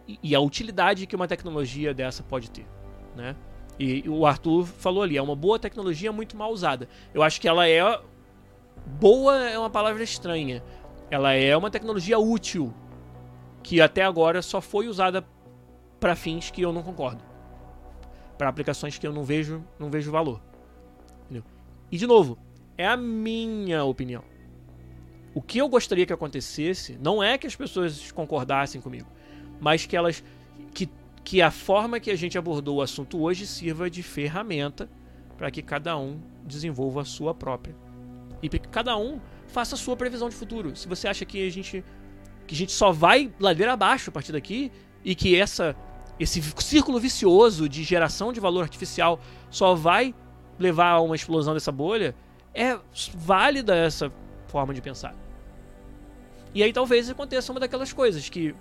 e, e, a utilidade que uma tecnologia dessa pode ter, né? E, e o Arthur falou ali, é uma boa tecnologia muito mal usada. Eu acho que ela é boa é uma palavra estranha. Ela é uma tecnologia útil que até agora só foi usada para fins que eu não concordo para aplicações que eu não vejo, não vejo valor. Entendeu? E de novo, é a minha opinião. O que eu gostaria que acontecesse não é que as pessoas concordassem comigo, mas que elas que, que a forma que a gente abordou o assunto hoje sirva de ferramenta para que cada um desenvolva a sua própria. E que cada um faça a sua previsão de futuro. Se você acha que a gente que a gente só vai ladeira abaixo a partir daqui e que essa esse círculo vicioso de geração de valor artificial só vai levar a uma explosão dessa bolha, é válida essa forma de pensar. E aí talvez aconteça uma daquelas coisas que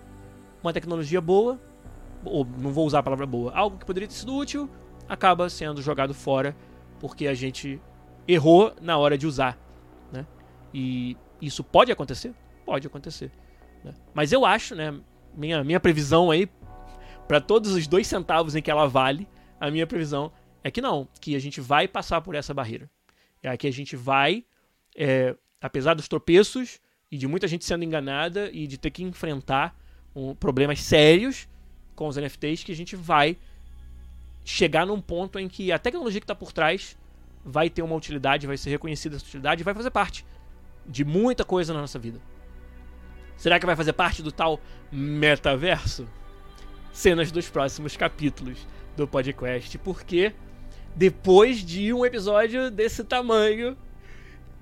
uma tecnologia boa, ou não vou usar a palavra boa, algo que poderia ter sido útil, acaba sendo jogado fora porque a gente errou na hora de usar, né? E isso pode acontecer? Pode acontecer. Né? Mas eu acho, né, minha, minha previsão aí para todos os dois centavos em que ela vale, a minha previsão é que não, que a gente vai passar por essa barreira. É que a gente vai, é, apesar dos tropeços e de muita gente sendo enganada e de ter que enfrentar um, problemas sérios com os NFTs, que a gente vai chegar num ponto em que a tecnologia que está por trás vai ter uma utilidade, vai ser reconhecida essa utilidade e vai fazer parte de muita coisa na nossa vida. Será que vai fazer parte do tal metaverso? Cenas dos próximos capítulos do podcast, porque depois de um episódio desse tamanho,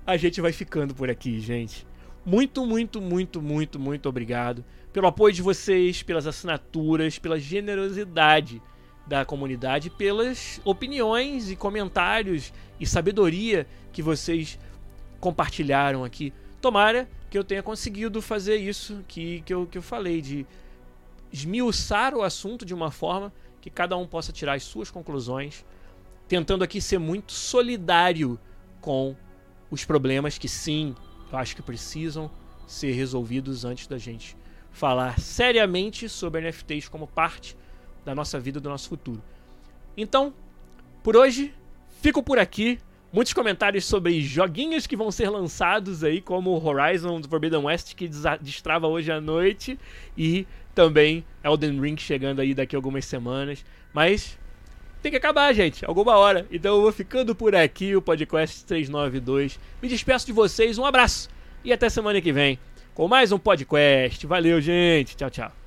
a gente vai ficando por aqui, gente. Muito, muito, muito, muito, muito obrigado pelo apoio de vocês, pelas assinaturas, pela generosidade da comunidade, pelas opiniões e comentários e sabedoria que vocês compartilharam aqui. Tomara que eu tenha conseguido fazer isso que, que, eu, que eu falei, de esmiuçar o assunto de uma forma que cada um possa tirar as suas conclusões, tentando aqui ser muito solidário com os problemas que sim, eu acho que precisam ser resolvidos antes da gente falar seriamente sobre NFTs como parte da nossa vida, do nosso futuro. Então, por hoje, fico por aqui. Muitos comentários sobre joguinhos que vão ser lançados aí, como Horizon Forbidden West, que destrava hoje à noite, e também Elden Ring chegando aí daqui a algumas semanas. Mas tem que acabar, gente, alguma hora. Então eu vou ficando por aqui, o podcast 392. Me despeço de vocês, um abraço e até semana que vem com mais um podcast. Valeu, gente. Tchau, tchau.